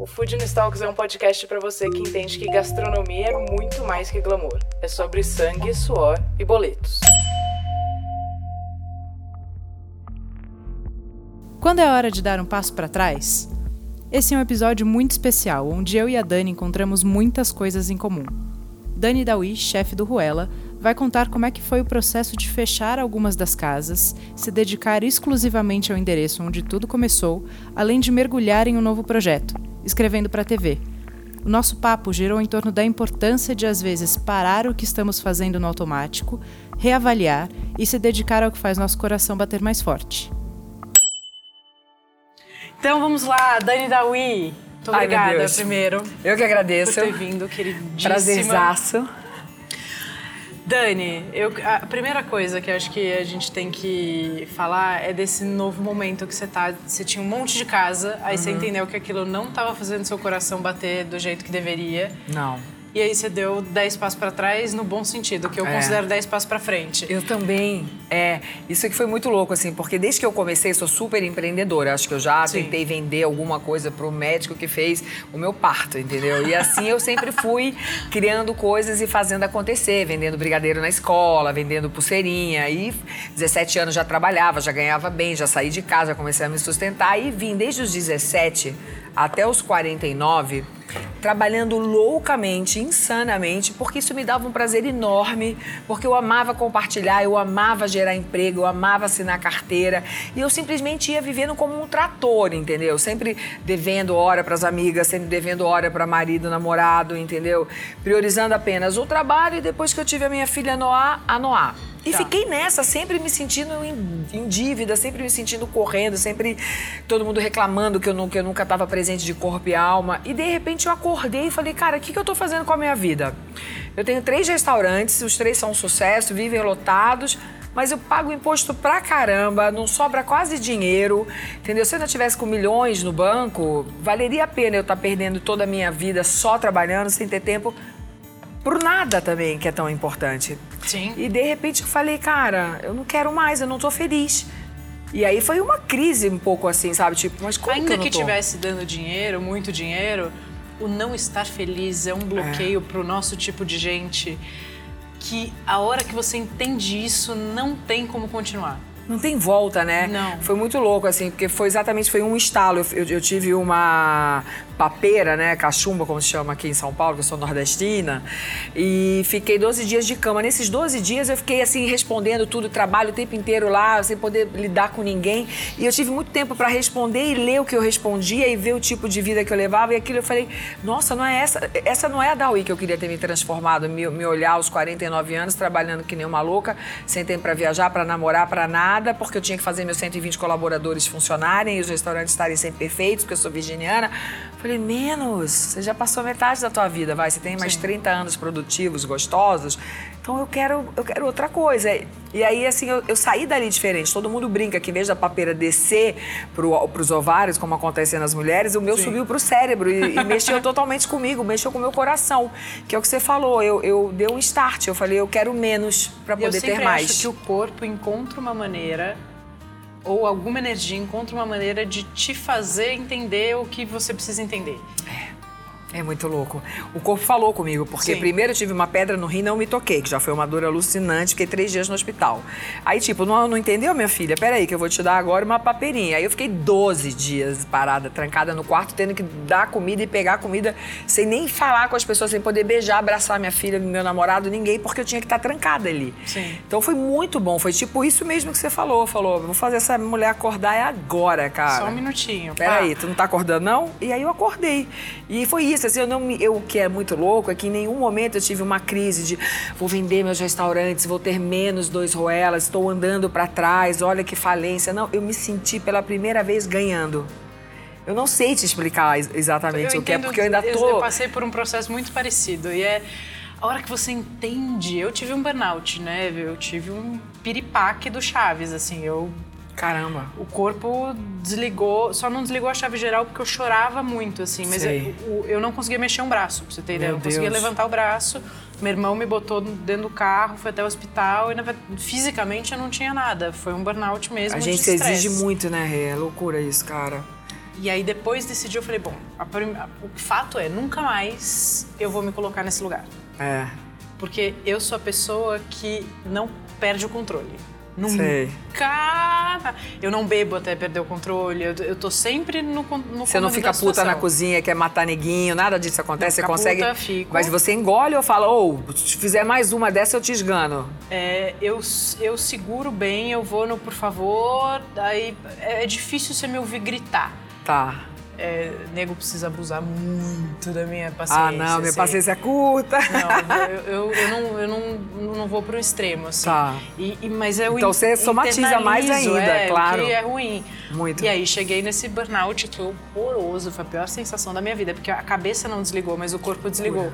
O Food Talks é um podcast para você que entende que gastronomia é muito mais que glamour. É sobre sangue, suor e boletos. Quando é hora de dar um passo para trás? Esse é um episódio muito especial, onde eu e a Dani encontramos muitas coisas em comum. Dani Dawi, chefe do Ruela, vai contar como é que foi o processo de fechar algumas das casas, se dedicar exclusivamente ao endereço onde tudo começou, além de mergulhar em um novo projeto, escrevendo para a TV. O nosso papo girou em torno da importância de, às vezes, parar o que estamos fazendo no automático, reavaliar e se dedicar ao que faz nosso coração bater mais forte. Então vamos lá, Dani Dawi. Muito obrigada, Ai, primeiro. Eu que agradeço. Por ter vindo, queridíssima. Prazerzaço. Dani, eu, a primeira coisa que eu acho que a gente tem que falar é desse novo momento que você tá. Você tinha um monte de casa, aí uhum. você entendeu que aquilo não estava fazendo seu coração bater do jeito que deveria. Não. E aí você deu 10 passos para trás no bom sentido, que eu é. considero 10 passos para frente. Eu também. É, isso aqui foi muito louco assim, porque desde que eu comecei sou super empreendedora. Acho que eu já Sim. tentei vender alguma coisa pro médico que fez o meu parto, entendeu? E assim eu sempre fui criando coisas e fazendo acontecer, vendendo brigadeiro na escola, vendendo pulseirinha. E 17 anos já trabalhava, já ganhava bem, já saí de casa, já comecei a me sustentar e vim desde os 17 até os 49 trabalhando loucamente, insanamente, porque isso me dava um prazer enorme, porque eu amava compartilhar, eu amava gerar emprego, eu amava assinar carteira, e eu simplesmente ia vivendo como um trator, entendeu? Sempre devendo hora para as amigas, sempre devendo hora para marido, namorado, entendeu? Priorizando apenas o trabalho e depois que eu tive a minha filha Noah, a Noah. E tá. fiquei nessa, sempre me sentindo em, em, dívida, sempre me sentindo correndo, sempre todo mundo reclamando que eu, não, que eu nunca estava presente de corpo e alma. E de repente eu acordei e falei, cara, o que, que eu estou fazendo com a minha vida? Eu tenho três restaurantes, os três são um sucesso, vivem lotados, mas eu pago imposto pra caramba, não sobra quase dinheiro, entendeu? Se eu não tivesse com milhões no banco, valeria a pena eu estar tá perdendo toda a minha vida só trabalhando, sem ter tempo por nada também, que é tão importante. Sim. E de repente eu falei, cara, eu não quero mais, eu não tô feliz. E aí foi uma crise um pouco assim, sabe? Tipo, mas como Ainda que que tivesse dando dinheiro, muito dinheiro, o não estar feliz é um bloqueio é. pro nosso tipo de gente que a hora que você entende isso, não tem como continuar não tem volta, né? Não. Foi muito louco, assim, porque foi exatamente foi um estalo. Eu, eu, tive uma papeira, né? Cachumba, como se chama aqui em São Paulo, que eu sou nordestina. E fiquei 12 dias de cama. Nesses 12 dias eu fiquei, assim, respondendo tudo, trabalho o tempo inteiro lá, sem poder lidar com ninguém. E eu tive muito tempo para responder e ler o que eu respondia e ver o tipo de vida que eu levava. E aquilo eu falei, nossa, não é essa. Essa não é a Dawi que eu queria ter me transformado, me, me olhar aos 49 anos, trabalhando que nem uma louca, sem tempo para viajar, para namorar, para nada nada, porque eu tinha que fazer meus 120 colaboradores funcionarem e os restaurantes estarem sempre perfeitos, porque eu sou virginiana. Falei, menos, você já passou metade da tua vida, vai, você tem mais Sim. 30 anos produtivos, gostosos, então eu quero, eu quero outra coisa. E aí, assim, eu, eu saí dali diferente. Todo mundo brinca que em vez da papeira descer para os ovários, como acontece nas mulheres, o meu Sim. subiu para o cérebro e, e mexeu totalmente comigo, mexeu com o meu coração. Que é o que você falou, eu, eu dei um start, eu falei, eu quero menos para poder ter mais. Eu acho que o corpo encontra uma maneira ou alguma energia encontra uma maneira de te fazer entender o que você precisa entender. É. É muito louco. O corpo falou comigo, porque Sim. primeiro eu tive uma pedra no rim e não me toquei, que já foi uma dor alucinante, fiquei três dias no hospital. Aí, tipo, não, não entendeu, minha filha? Peraí, que eu vou te dar agora uma papeirinha. Aí eu fiquei 12 dias parada, trancada no quarto, tendo que dar comida e pegar comida, sem nem falar com as pessoas, sem poder beijar, abraçar minha filha, meu namorado, ninguém, porque eu tinha que estar trancada ali. Sim. Então foi muito bom, foi tipo isso mesmo que você falou. Falou, vou fazer essa mulher acordar é agora, cara. Só um minutinho. Peraí, tu não tá acordando, não? E aí eu acordei. E foi isso, assim, eu não me, eu, o que é muito louco é que em nenhum momento eu tive uma crise de vou vender meus restaurantes, vou ter menos dois roelas, estou andando para trás, olha que falência. Não, eu me senti pela primeira vez ganhando. Eu não sei te explicar exatamente eu o que é, porque eu ainda tô... Eu passei por um processo muito parecido e é a hora que você entende, eu tive um burnout, né? Eu tive um piripaque do Chaves, assim, eu Caramba. O corpo desligou, só não desligou a chave geral porque eu chorava muito, assim. Mas eu, eu, não conseguia mexer um braço, pra você ter ideia. Eu não conseguia levantar o braço. Meu irmão me botou dentro do carro, foi até o hospital e na, fisicamente eu não tinha nada. Foi um burnout mesmo. A gente exige muito, né, Rê? É loucura isso, cara. E aí depois desse dia eu falei, bom, a, a, o fato é, nunca mais eu vou me colocar nesse lugar. É. Porque eu sou a pessoa que não perde o controle. Nunca. Sei. Eu não bebo até perder o controle. Eu, eu tô sempre no, no Você não fica puta na cozinha, quer matar neguinho, nada disso acontece. Não, você consegue. Puta, fico. Mas você engole ou fala, ou oh, se fizer mais uma dessa, eu te esgano? É, eu, eu seguro bem, eu vou no por favor. Aí é difícil você me ouvir gritar. Tá é, nego precisa abusar muito da minha paciência. Ah, não, minha assim. paciência é curta. Não, eu, eu, eu, não, eu não, não vou pro extremo, assim. Tá. E, e, mas eu Então você somatiza mais ainda, é, claro. que é ruim. Muito. E aí cheguei nesse burnout que foi horroroso, foi a pior sensação da minha vida, porque a cabeça não desligou, mas o corpo desligou.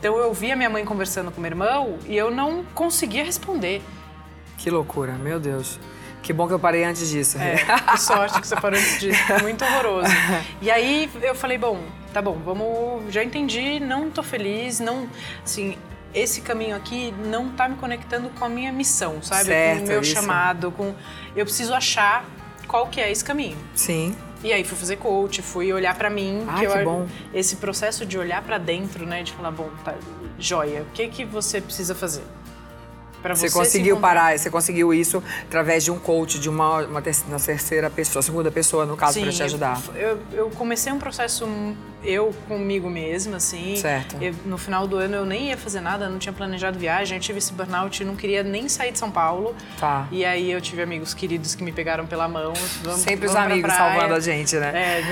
Então eu vi a minha mãe conversando com meu irmão e eu não conseguia responder. Que loucura, meu Deus. Que bom que eu parei antes disso. É, que sorte que você parou antes disso. Muito horroroso. E aí eu falei, bom, tá bom, vamos. Já entendi, não tô feliz, não. Assim, esse caminho aqui não tá me conectando com a minha missão, sabe? Certo, com o meu isso. chamado, com. Eu preciso achar qual que é esse caminho. Sim. E aí fui fazer coach, fui olhar para mim. Ah, que, que eu, bom. Esse processo de olhar para dentro, né? De falar, bom, tá, joia, o que que você precisa fazer? Você, você conseguiu parar, você conseguiu isso através de um coach, de uma, uma, uma terceira pessoa, segunda pessoa, no caso, para te ajudar. Eu, eu comecei um processo eu comigo mesma, assim. Certo. Eu, no final do ano eu nem ia fazer nada, não tinha planejado viagem, eu tive esse burnout, não queria nem sair de São Paulo. Tá. E aí eu tive amigos queridos que me pegaram pela mão. Vamos, Sempre vamos os amigos salvando a gente, né? É,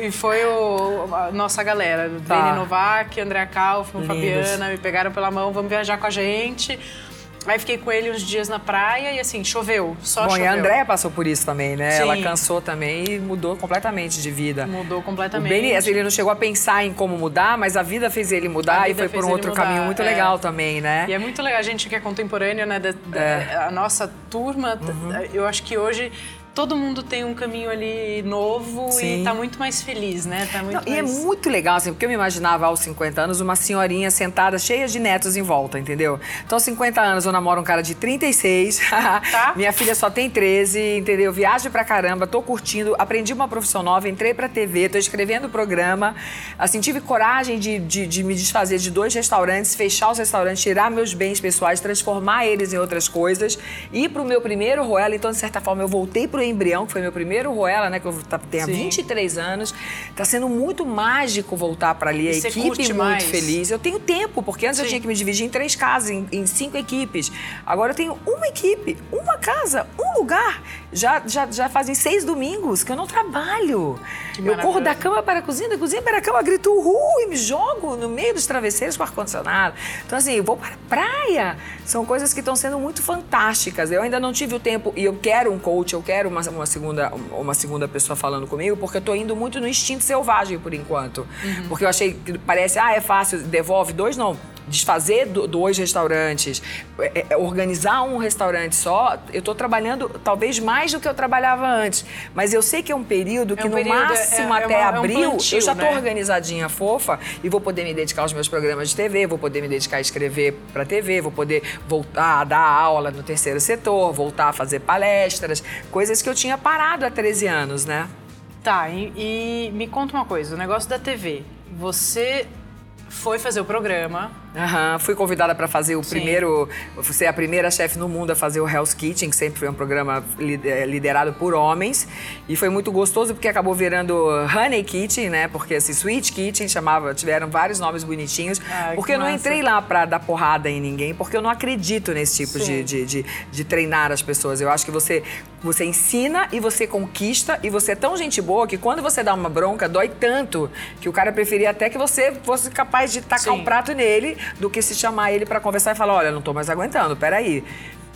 e, e foi o, a nossa galera, tá. Dani Novak, André Kaufmann, Fabiana, me pegaram pela mão, vamos viajar com a gente. Aí fiquei com ele uns dias na praia e assim, choveu, só Bom, choveu. e a Andréia passou por isso também, né? Sim. Ela cansou também e mudou completamente de vida. Mudou completamente. O Benny, assim, ele não chegou a pensar em como mudar, mas a vida fez ele mudar e foi por um outro mudar, caminho muito é. legal também, né? E é muito legal, a gente que é contemporâneo, né? Da, da, é. A nossa turma, uhum. eu acho que hoje todo mundo tem um caminho ali novo Sim. e tá muito mais feliz, né? Tá muito Não, mais... E é muito legal, assim, porque eu me imaginava aos 50 anos uma senhorinha sentada cheia de netos em volta, entendeu? Então, aos 50 anos eu namoro um cara de 36, tá. minha filha só tem 13, entendeu? Viajo pra caramba, tô curtindo, aprendi uma profissão nova, entrei pra TV, tô escrevendo programa, assim, tive coragem de, de, de me desfazer de dois restaurantes, fechar os restaurantes, tirar meus bens pessoais, transformar eles em outras coisas, ir pro meu primeiro Roela, então, de certa forma, eu voltei pro Embrião, que foi meu primeiro Roela, né? Que eu tenho há 23 anos. Tá sendo muito mágico voltar para ali. A e equipe muito mais. feliz. Eu tenho tempo, porque antes Sim. eu tinha que me dividir em três casas, em, em, cinco equipes. Agora eu tenho uma equipe, uma casa, um lugar. Já, já, já fazem seis domingos que eu não trabalho. eu corro da cama para a cozinha, da cozinha para a cama, grito uhul e me jogo no meio dos travesseiros com ar-condicionado. Então, assim, eu vou para a praia. São coisas que estão sendo muito fantásticas. Eu ainda não tive o tempo e eu quero um coach, eu quero uma, uma, segunda, uma segunda pessoa falando comigo, porque eu tô indo muito no instinto selvagem por enquanto. Uhum. Porque eu achei que parece, ah, é fácil, devolve dois, não desfazer do, dois restaurantes, é, é, organizar um restaurante só, eu estou trabalhando talvez mais do que eu trabalhava antes. Mas eu sei que é um período é que um no período, máximo é, é até uma, abril um plantio, eu já estou né? organizadinha, fofa, e vou poder me dedicar aos meus programas de TV, vou poder me dedicar a escrever para TV, vou poder voltar a dar aula no terceiro setor, voltar a fazer palestras, coisas que eu tinha parado há 13 anos, né? Tá, e, e me conta uma coisa, o negócio da TV. Você foi fazer o programa. Uhum. Fui convidada para fazer o Sim. primeiro, ser a primeira chefe no mundo a fazer o Hell's Kitchen, que sempre foi um programa eh, liderado por homens. E foi muito gostoso porque acabou virando Honey Kitchen, né? Porque esse assim, Sweet Kitchen chamava, tiveram vários nomes bonitinhos. Ai, porque eu não entrei lá para dar porrada em ninguém, porque eu não acredito nesse tipo de, de, de, de, treinar as pessoas. Eu acho que você, você ensina e você conquista e você é tão gente boa que quando você dá uma bronca, dói tanto que o cara preferia até que você fosse capaz de tacar Sim. um prato nele do que se chamar ele para conversar e falar, olha, não tô mais aguentando, peraí.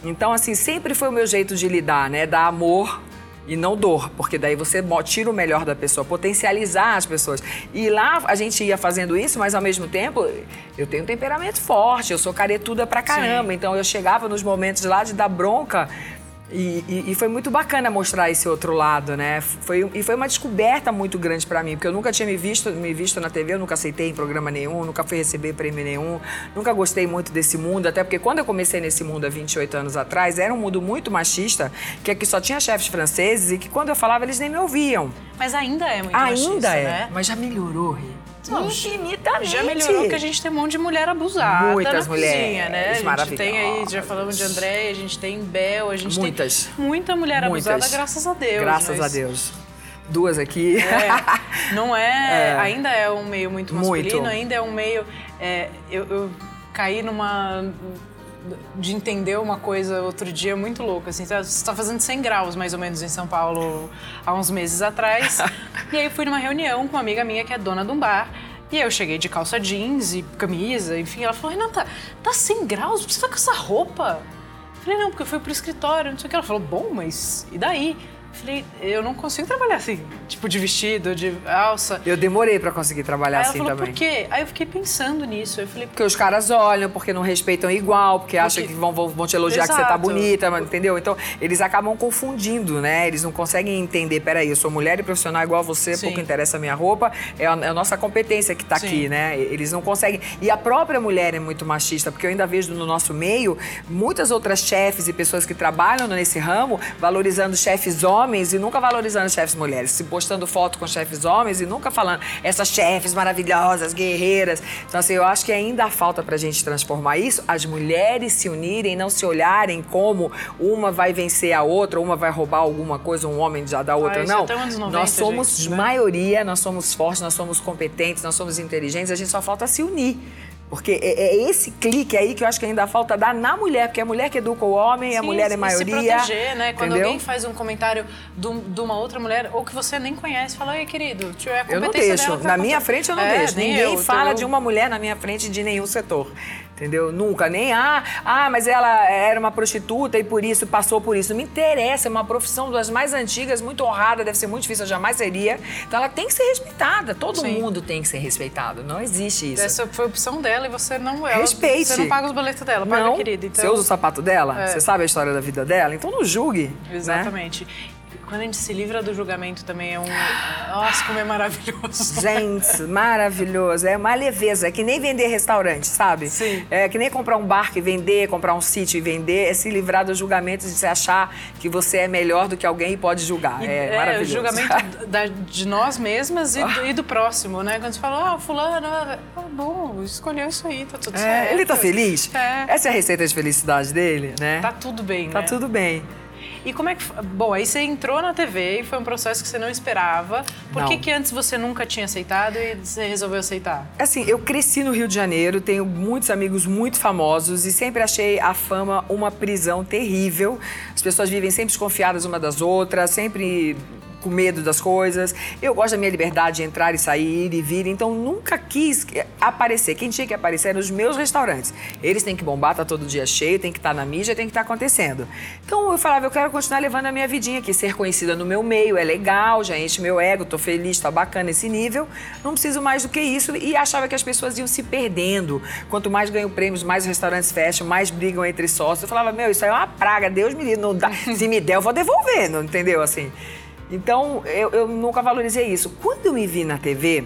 Então, assim, sempre foi o meu jeito de lidar, né? Dar amor e não dor, porque daí você tira o melhor da pessoa, potencializar as pessoas. E lá a gente ia fazendo isso, mas ao mesmo tempo eu tenho um temperamento forte, eu sou caretuda pra caramba, Sim. então eu chegava nos momentos lá de dar bronca e, e, e, foi muito bacana mostrar esse outro lado, né? Foi, e foi uma descoberta muito grande para mim, porque eu nunca tinha me visto, me visto na TV, eu nunca aceitei em programa nenhum, nunca fui receber prêmio nenhum, nunca gostei muito desse mundo, até porque quando eu comecei nesse mundo há 28 anos atrás, era um mundo muito machista, que aqui só tinha chefes franceses e que quando eu falava eles nem me ouviam. Mas ainda é muito ainda machista, Ainda é, né? mas já melhorou, Rê. Não, infinitamente. Já melhorou que a gente tem um monte de mulher abusada Muitas na mulheres cozinha, né? A gente tem aí, já falamos de André, a gente tem Bel, a gente Muitas. tem muita mulher Muitas. abusada, graças a Deus. Graças mas... a Deus. Duas aqui. É, não é, é, Ainda é um meio muito masculino, muito. ainda é um meio. É, eu, eu caí numa de entender uma coisa outro dia muito louca. Assim, você está fazendo 100 graus mais ou menos em São Paulo há uns meses atrás. e aí fui numa reunião com uma amiga minha que é dona de um bar. E aí eu cheguei de calça jeans e camisa, enfim. Ela falou, Renata, tá 100 graus? Por que você tá com essa roupa? Eu falei, não, porque eu fui pro escritório, não sei o que. Ela falou, bom, mas e daí? Falei, eu não consigo trabalhar assim, tipo de vestido, de alça. Eu demorei para conseguir trabalhar Aí assim falou, também. Por quê? Aí eu fiquei pensando nisso. Eu falei, porque os caras olham, porque não respeitam igual, porque, porque... acham que vão, vão te elogiar Exato. que você tá bonita, entendeu? Então, eles acabam confundindo, né? Eles não conseguem entender, peraí, eu sou mulher e profissional igual a você, Sim. pouco interessa a minha roupa, é a, é a nossa competência que tá Sim. aqui, né? Eles não conseguem. E a própria mulher é muito machista, porque eu ainda vejo no nosso meio muitas outras chefes e pessoas que trabalham nesse ramo valorizando chefes homens e nunca valorizando chefes mulheres, se postando foto com chefes homens e nunca falando essas chefes maravilhosas, guerreiras. Então, assim, eu acho que ainda falta pra gente transformar isso, as mulheres se unirem, não se olharem como uma vai vencer a outra, uma vai roubar alguma coisa, um homem já da outra. Ah, não. 90, nós somos gente, né? maioria, nós somos fortes, nós somos competentes, nós somos inteligentes, a gente só falta se unir. Porque é, é, esse clique aí que eu acho que ainda falta dar na mulher, porque é a mulher que educa o homem, Sim, a mulher é maioria. Se proteger, né? Quando entendeu? alguém faz um comentário de uma outra mulher, ou que você nem conhece, fala, ei, querido, tio, é a Eu não deixo. Na minha frente eu não é, deixo. Ninguém eu, fala de uma mulher na minha frente de nenhum setor. Entendeu? Nunca. Nem, ah, ah, mas ela era uma prostituta e por isso passou por isso. Não me interessa, é uma profissão das mais antigas, muito honrada, deve ser muito difícil, eu jamais seria. Então ela tem que ser respeitada. Todo Sim. mundo tem que ser respeitado. Não existe isso. Essa foi a opção dela e você não. Ela, Respeite. Você não paga os boletos dela, paga, não. querida. Então... Você usa o sapato dela? É. Você sabe a história da vida dela? Então não julgue. Né? Exatamente. Né? Quando a gente se livra do julgamento também é um. Nossa, como é maravilhoso. Gente, maravilhoso. É uma leveza. É que nem vender restaurante, sabe? Sim. É que nem comprar um barco e vender, comprar um sítio e vender. É se livrar dos julgamentos de se achar que você é melhor do que alguém e pode julgar. E, é, é maravilhoso. o julgamento da, de nós mesmas e do, e do, próximo, né? Quando você fala, ah, fulano, ah, bom, escolheu isso aí, tá tudo é, certo. Ele tá feliz? É. Essa é a receita de felicidade dele, né? Tá tudo bem, tá né? Tá tudo bem. E como é que. Bom, aí você entrou na TV e foi um processo que você não esperava. Por não. que, que antes você nunca tinha aceitado e você resolveu aceitar? Assim, eu cresci no Rio de Janeiro, tenho muitos amigos muito famosos e sempre achei a fama uma prisão terrível. As pessoas vivem sempre desconfiadas uma das outras, sempre com medo das coisas. Eu gosto da minha liberdade de entrar e sair, ir e vir. Então, nunca quis aparecer. Quem tinha que aparecer eram os meus restaurantes. Eles têm que bombar, tá todo dia cheio, tem que estar tá na mídia, tem que estar tá acontecendo. Então, eu falava, eu quero continuar levando a minha vidinha aqui. Ser conhecida no meu meio é legal, já enche meu ego, tô feliz, tá bacana esse nível. Não preciso mais do que isso. E achava que as pessoas iam se perdendo. Quanto mais ganho prêmios, mais os restaurantes fecham, mais brigam entre sócios. Eu falava, meu, isso aí é uma praga, Deus me livre. Não dá. Se me der, eu vou devolver, não entendeu? Assim. Então, eu, eu nunca valorizei isso. Quando eu me vi na TV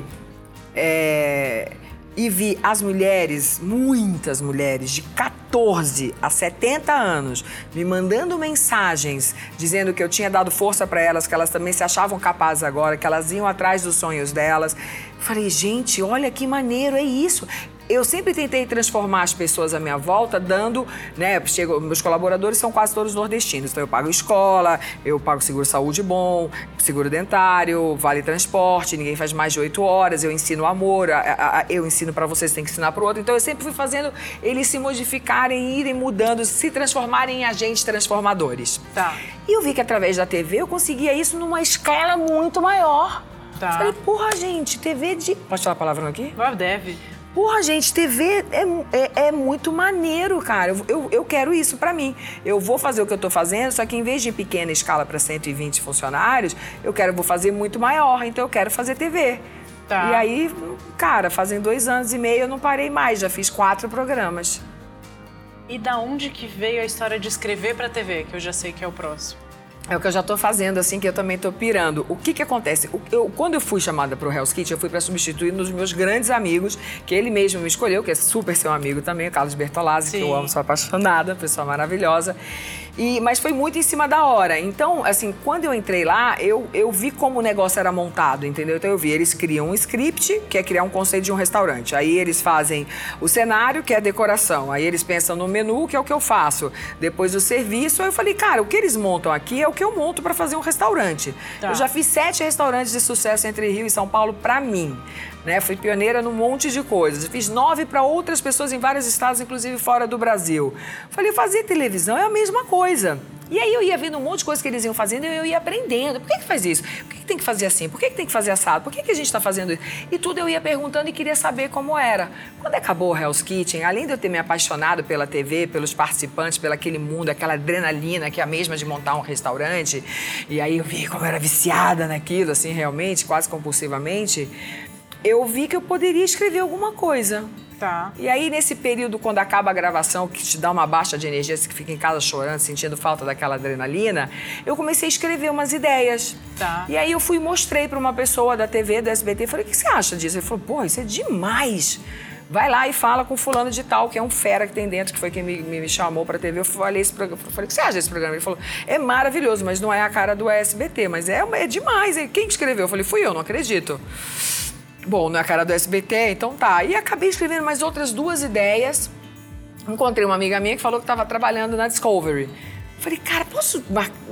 é, e vi as mulheres, muitas mulheres, de 14 a 70 anos, me mandando mensagens dizendo que eu tinha dado força para elas, que elas também se achavam capazes agora, que elas iam atrás dos sonhos delas. Falei, gente, olha que maneiro, é isso eu sempre tentei transformar as pessoas à minha volta, dando, né? Chego, meus colaboradores são quase todos nordestinos, então eu pago escola, eu pago seguro saúde bom, seguro dentário, vale transporte, ninguém faz mais de oito horas, eu ensino amor, a, a, eu ensino para vocês, tem que ensinar para o outro. Então eu sempre fui fazendo eles se modificarem, irem mudando, se transformarem em agentes transformadores. Tá. E eu vi que através da TV eu conseguia isso numa escala muito maior. Tá. Falei, porra, gente, TV de. Pode falar a palavra aqui? Deve. Porra, gente, TV é, é, é muito maneiro, cara. Eu, eu, eu quero isso para mim. Eu vou fazer o que eu tô fazendo, só que em vez de pequena escala para 120 funcionários, eu quero vou fazer muito maior. Então eu quero fazer TV. Tá. E aí, cara, fazem dois anos e meio eu não parei mais, já fiz quatro programas. E da onde que veio a história de escrever para TV, que eu já sei que é o próximo? É o que eu já estou fazendo, assim, que eu também estou pirando. O que que acontece? Eu, quando eu fui chamada para o Hell's Kitchen, eu fui para substituir um dos meus grandes amigos, que ele mesmo me escolheu, que é super seu amigo também, o Carlos Bertolazzi, Sim. que eu amo, sou apaixonada, pessoa maravilhosa. E, mas foi muito em cima da hora. Então, assim, quando eu entrei lá, eu, eu vi como o negócio era montado, entendeu? Então eu vi, eles criam um script, que é criar um conceito de um restaurante. Aí eles fazem o cenário, que é a decoração. Aí eles pensam no menu, que é o que eu faço. Depois o serviço. Aí eu falei, cara, o que eles montam aqui é o que eu monto para fazer um restaurante. Tá. Eu já fiz sete restaurantes de sucesso entre Rio e São Paulo para mim. Né? Fui pioneira num monte de coisas. Fiz nove para outras pessoas em vários estados, inclusive fora do Brasil. Falei, fazer televisão é a mesma coisa. E aí eu ia vendo um monte de coisas que eles iam fazendo e eu ia aprendendo. Por que, que faz isso? Por que, que tem que fazer assim? Por que, que tem que fazer assado? Por que, que a gente está fazendo isso? E tudo eu ia perguntando e queria saber como era. Quando acabou o Hell's Kitchen, além de eu ter me apaixonado pela TV, pelos participantes, pelo aquele mundo, aquela adrenalina que é a mesma de montar um restaurante, e aí eu vi como eu era viciada naquilo, assim, realmente, quase compulsivamente eu vi que eu poderia escrever alguma coisa. Tá. E aí, nesse período, quando acaba a gravação, que te dá uma baixa de energia, você fica em casa chorando, sentindo falta daquela adrenalina, eu comecei a escrever umas ideias. Tá. E aí eu fui e mostrei para uma pessoa da TV, do SBT, falei, o que você acha disso? Ele falou, pô, isso é demais. Vai lá e fala com fulano de tal, que é um fera que tem dentro, que foi quem me, me chamou para TV. Eu falei esse programa, falei, o que você acha desse programa? Ele falou, é maravilhoso, mas não é a cara do SBT, mas é, é demais. Quem escreveu? Eu falei, fui eu, não acredito. Bom, na cara do SBT, então tá. E acabei escrevendo mais outras duas ideias. Encontrei uma amiga minha que falou que estava trabalhando na Discovery. Falei, cara, posso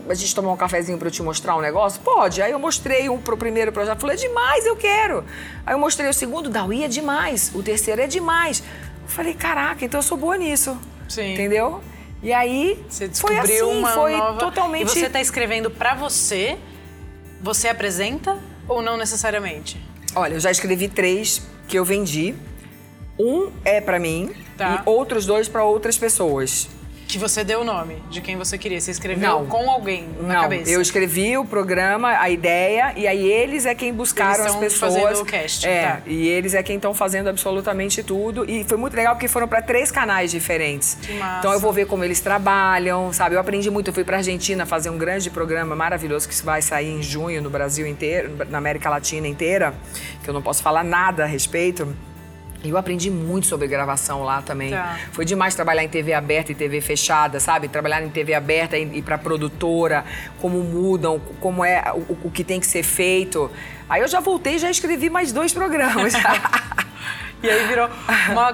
a gente tomar um cafezinho para eu te mostrar um negócio? Pode. Aí eu mostrei um pro primeiro projeto. Falei, é demais, eu quero. Aí eu mostrei o segundo, Dawi é demais. O terceiro é demais. Falei, caraca, então eu sou boa nisso. Sim. Entendeu? E aí você descobriu foi assim, uma foi nova... totalmente. E você está escrevendo para você? Você apresenta ou não necessariamente? Olha, eu já escrevi três que eu vendi. Um é para mim tá. e outros dois para outras pessoas. Que você deu o nome de quem você queria. Você escreveu não. com alguém na não. cabeça? Eu escrevi o programa, a ideia, e aí eles é quem buscaram eles as pessoas. Fazendo o cast, é, tá. e eles é quem estão fazendo absolutamente tudo. E foi muito legal porque foram para três canais diferentes. Que massa. Então eu vou ver como eles trabalham, sabe? Eu aprendi muito. Eu fui para Argentina fazer um grande programa maravilhoso que vai sair em junho no Brasil inteiro, na América Latina inteira, que eu não posso falar nada a respeito. Eu aprendi muito sobre gravação lá também. Tá. Foi demais trabalhar em TV aberta e TV fechada, sabe? Trabalhar em TV aberta e para produtora, como mudam, como é o, o, que tem que ser feito. Aí eu já voltei e já escrevi mais dois programas. E aí virou uma,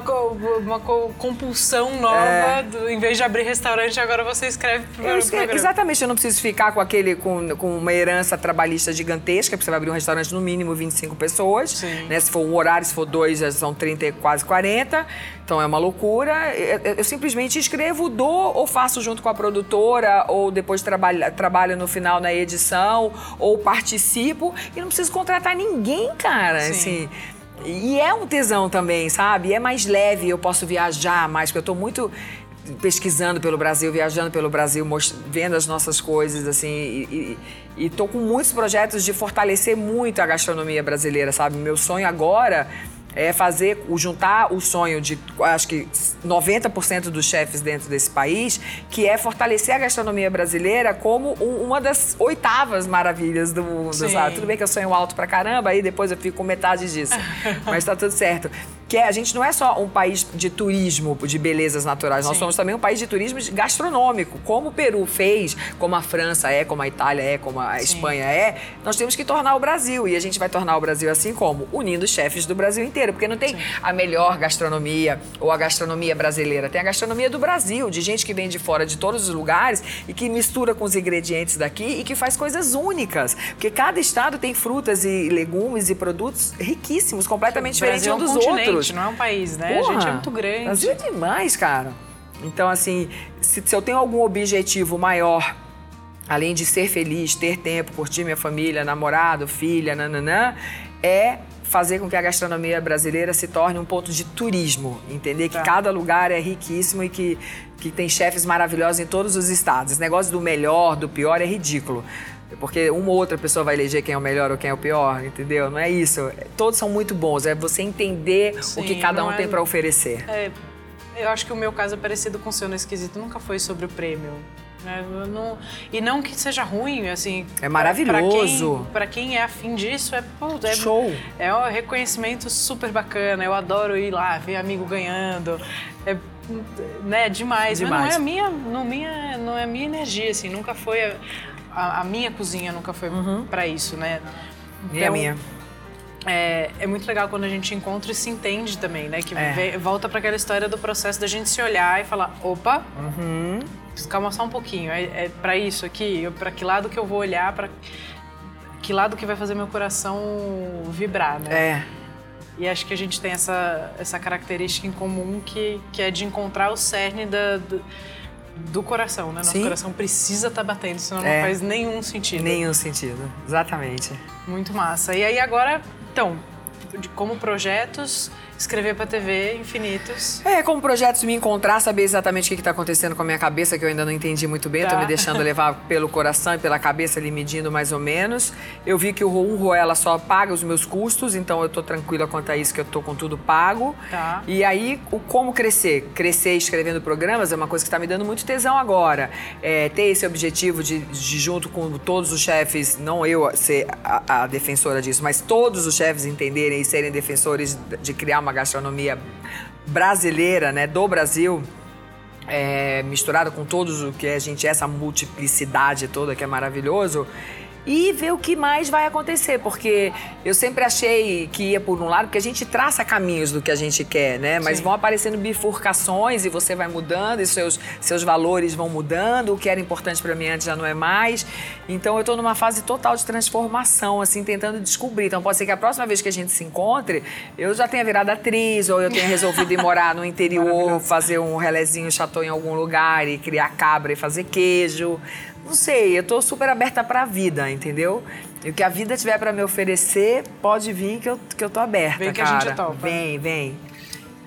uma compulsão nova, é. do, em vez de abrir restaurante, agora você escreve pro eu escrevo, Exatamente, eu não preciso ficar com aquele, com, com uma herança trabalhista gigantesca, porque você vai abrir um restaurante no mínimo 25 pessoas. Né? Se for um horário, se for dois, já são 30, quase 40. Então é uma loucura. Eu, eu, simplesmente escrevo, dou ou faço junto com a produtora, ou depois trabalho, trabalho no final na edição, ou participo e não preciso contratar ninguém, cara. Sim. Assim, e é um tesão também, sabe? é mais leve, eu posso viajar mais, porque eu estou muito pesquisando pelo Brasil, viajando pelo Brasil, vendo as nossas coisas, assim, e, e, e tô com muitos projetos de fortalecer muito a gastronomia brasileira, sabe? Meu sonho agora é fazer, juntar o sonho de, acho que 90% dos chefes dentro desse país, que é fortalecer a gastronomia brasileira como um, uma das oitavas maravilhas do mundo, sabe? Tudo bem que eu sonho alto pra caramba, aí depois eu fico com metade disso, mas tá tudo certo que é, a gente não é só um país de turismo, de belezas naturais, nós Sim. somos também um país de turismo gastronômico. Como o Peru fez, como a França é, como a Itália é, como a Sim. Espanha é, nós temos que tornar o Brasil. E a gente vai tornar o Brasil assim como? Unindo os chefes do Brasil inteiro. Porque não tem Sim. a melhor gastronomia ou a gastronomia brasileira. Tem a gastronomia do Brasil, de gente que vem de fora de todos os lugares e que mistura com os ingredientes daqui e que faz coisas únicas. Porque cada estado tem frutas e legumes e produtos riquíssimos, completamente diferentes um é dos outros gente, não é um país, né? Porra, a gente é muito grande. Brasil é demais, cara. Então, assim, se, se eu tenho algum objetivo maior, além de ser feliz, ter tempo, curtir minha família, namorado, filha, nananã, é fazer com que a gastronomia brasileira se torne um ponto de turismo, entender que tá. cada lugar é riquíssimo e que, que tem chefes maravilhosos em todos os estados. Esse negócio do melhor, do pior é ridículo. Porque uma ou outra pessoa vai eleger quem é o melhor ou quem é o pior, entendeu? Não é isso. Todos são muito bons. É você entender Sim, o que cada um é... tem para oferecer. É, eu acho que o meu caso é parecido com o seu no esquisito. Nunca foi sobre o prêmio. Né? Não, e não que seja ruim, assim. É maravilhoso. Para quem, quem, é afim disso, é, pô, é show. É um reconhecimento super bacana. Eu adoro ir lá, ver amigo ganhando. É né, demais. demais. Mas não é a minha, não, minha, não é a minha energia, assim. Nunca foi. A, a, a minha cozinha nunca foi uhum. para isso, né? Então, e a então, minha? É, é, muito legal quando a gente encontra e se entende também, né? Que é. volta para aquela história do processo da gente se olhar e falar, opa, uhum. calma só um pouquinho, é, é para isso aqui, para que lado que eu vou olhar, para que lado que vai fazer meu coração vibrar, né? É. E acho que a gente tem essa, essa característica em comum que, que é de encontrar o cerne da, do, do coração, né? Nosso Sim. coração precisa estar tá batendo, senão é. não faz nenhum sentido. Nenhum sentido, exatamente. Muito massa. E aí agora, então, de como projetos escrever para TV infinitos. É, como projetos me encontrar, saber exatamente o que está acontecendo com a minha cabeça, que eu ainda não entendi muito bem. Tá. Estou me deixando levar pelo coração e pela cabeça ali medindo mais ou menos. Eu vi que o um Roela só paga os meus custos, então eu estou tranquila quanto a isso, que eu estou com tudo pago. Tá. E aí, o como crescer? Crescer escrevendo programas é uma coisa que está me dando muito tesão agora. É, ter esse objetivo de, de, junto com todos os chefes, não eu ser a, a defensora disso, mas todos os chefes entenderem e serem defensores de criar uma gastronomia brasileira, né, do Brasil, é, misturada com todos o que a gente essa multiplicidade toda que é maravilhoso e ver o que mais vai acontecer, porque eu sempre achei que ia por um lado, porque a gente traça caminhos do que a gente quer, né? Mas Sim. vão aparecendo bifurcações e você vai mudando e seus, seus valores vão mudando, o que era importante para mim antes já não é mais. Então eu estou numa fase total de transformação, assim, tentando descobrir. Então pode ser que a próxima vez que a gente se encontre, eu já tenha virado atriz ou eu tenha resolvido ir morar no interior, fazer um relezinho chateau em algum lugar e criar cabra e fazer queijo. Não sei, eu tô super aberta para a vida, entendeu? E o que a vida tiver para me oferecer, pode vir que eu, que eu tô aberta, vem que cara. a gente topa. Vem, vem.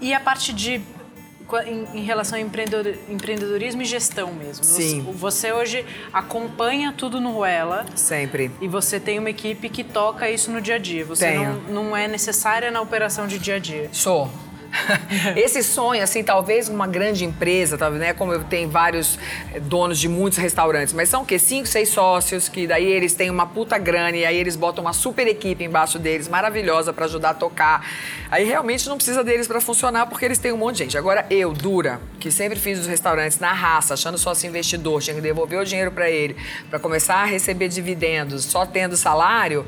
E a parte de em, em relação ao empreendedorismo e gestão mesmo. Sim. Você, você, hoje acompanha tudo no Ruela. Sempre. E você tem uma equipe que toca isso no dia a dia. Você Tenho. não, não é necessária na operação de dia a dia. Sou. Esse sonho, assim, talvez uma grande empresa, talvez, né? Como eu tenho vários eh, donos de muitos restaurantes, mas são o quê? Cinco, seis sócios, que daí eles têm uma puta grana e aí eles botam uma super equipe embaixo deles, maravilhosa para ajudar a tocar. Aí realmente não precisa deles para funcionar porque eles têm um monte de gente. Agora eu, dura, que sempre fiz os restaurantes na raça, achando sócio investidor, tinha que devolver o dinheiro para ele, para começar a receber dividendos, só tendo salário,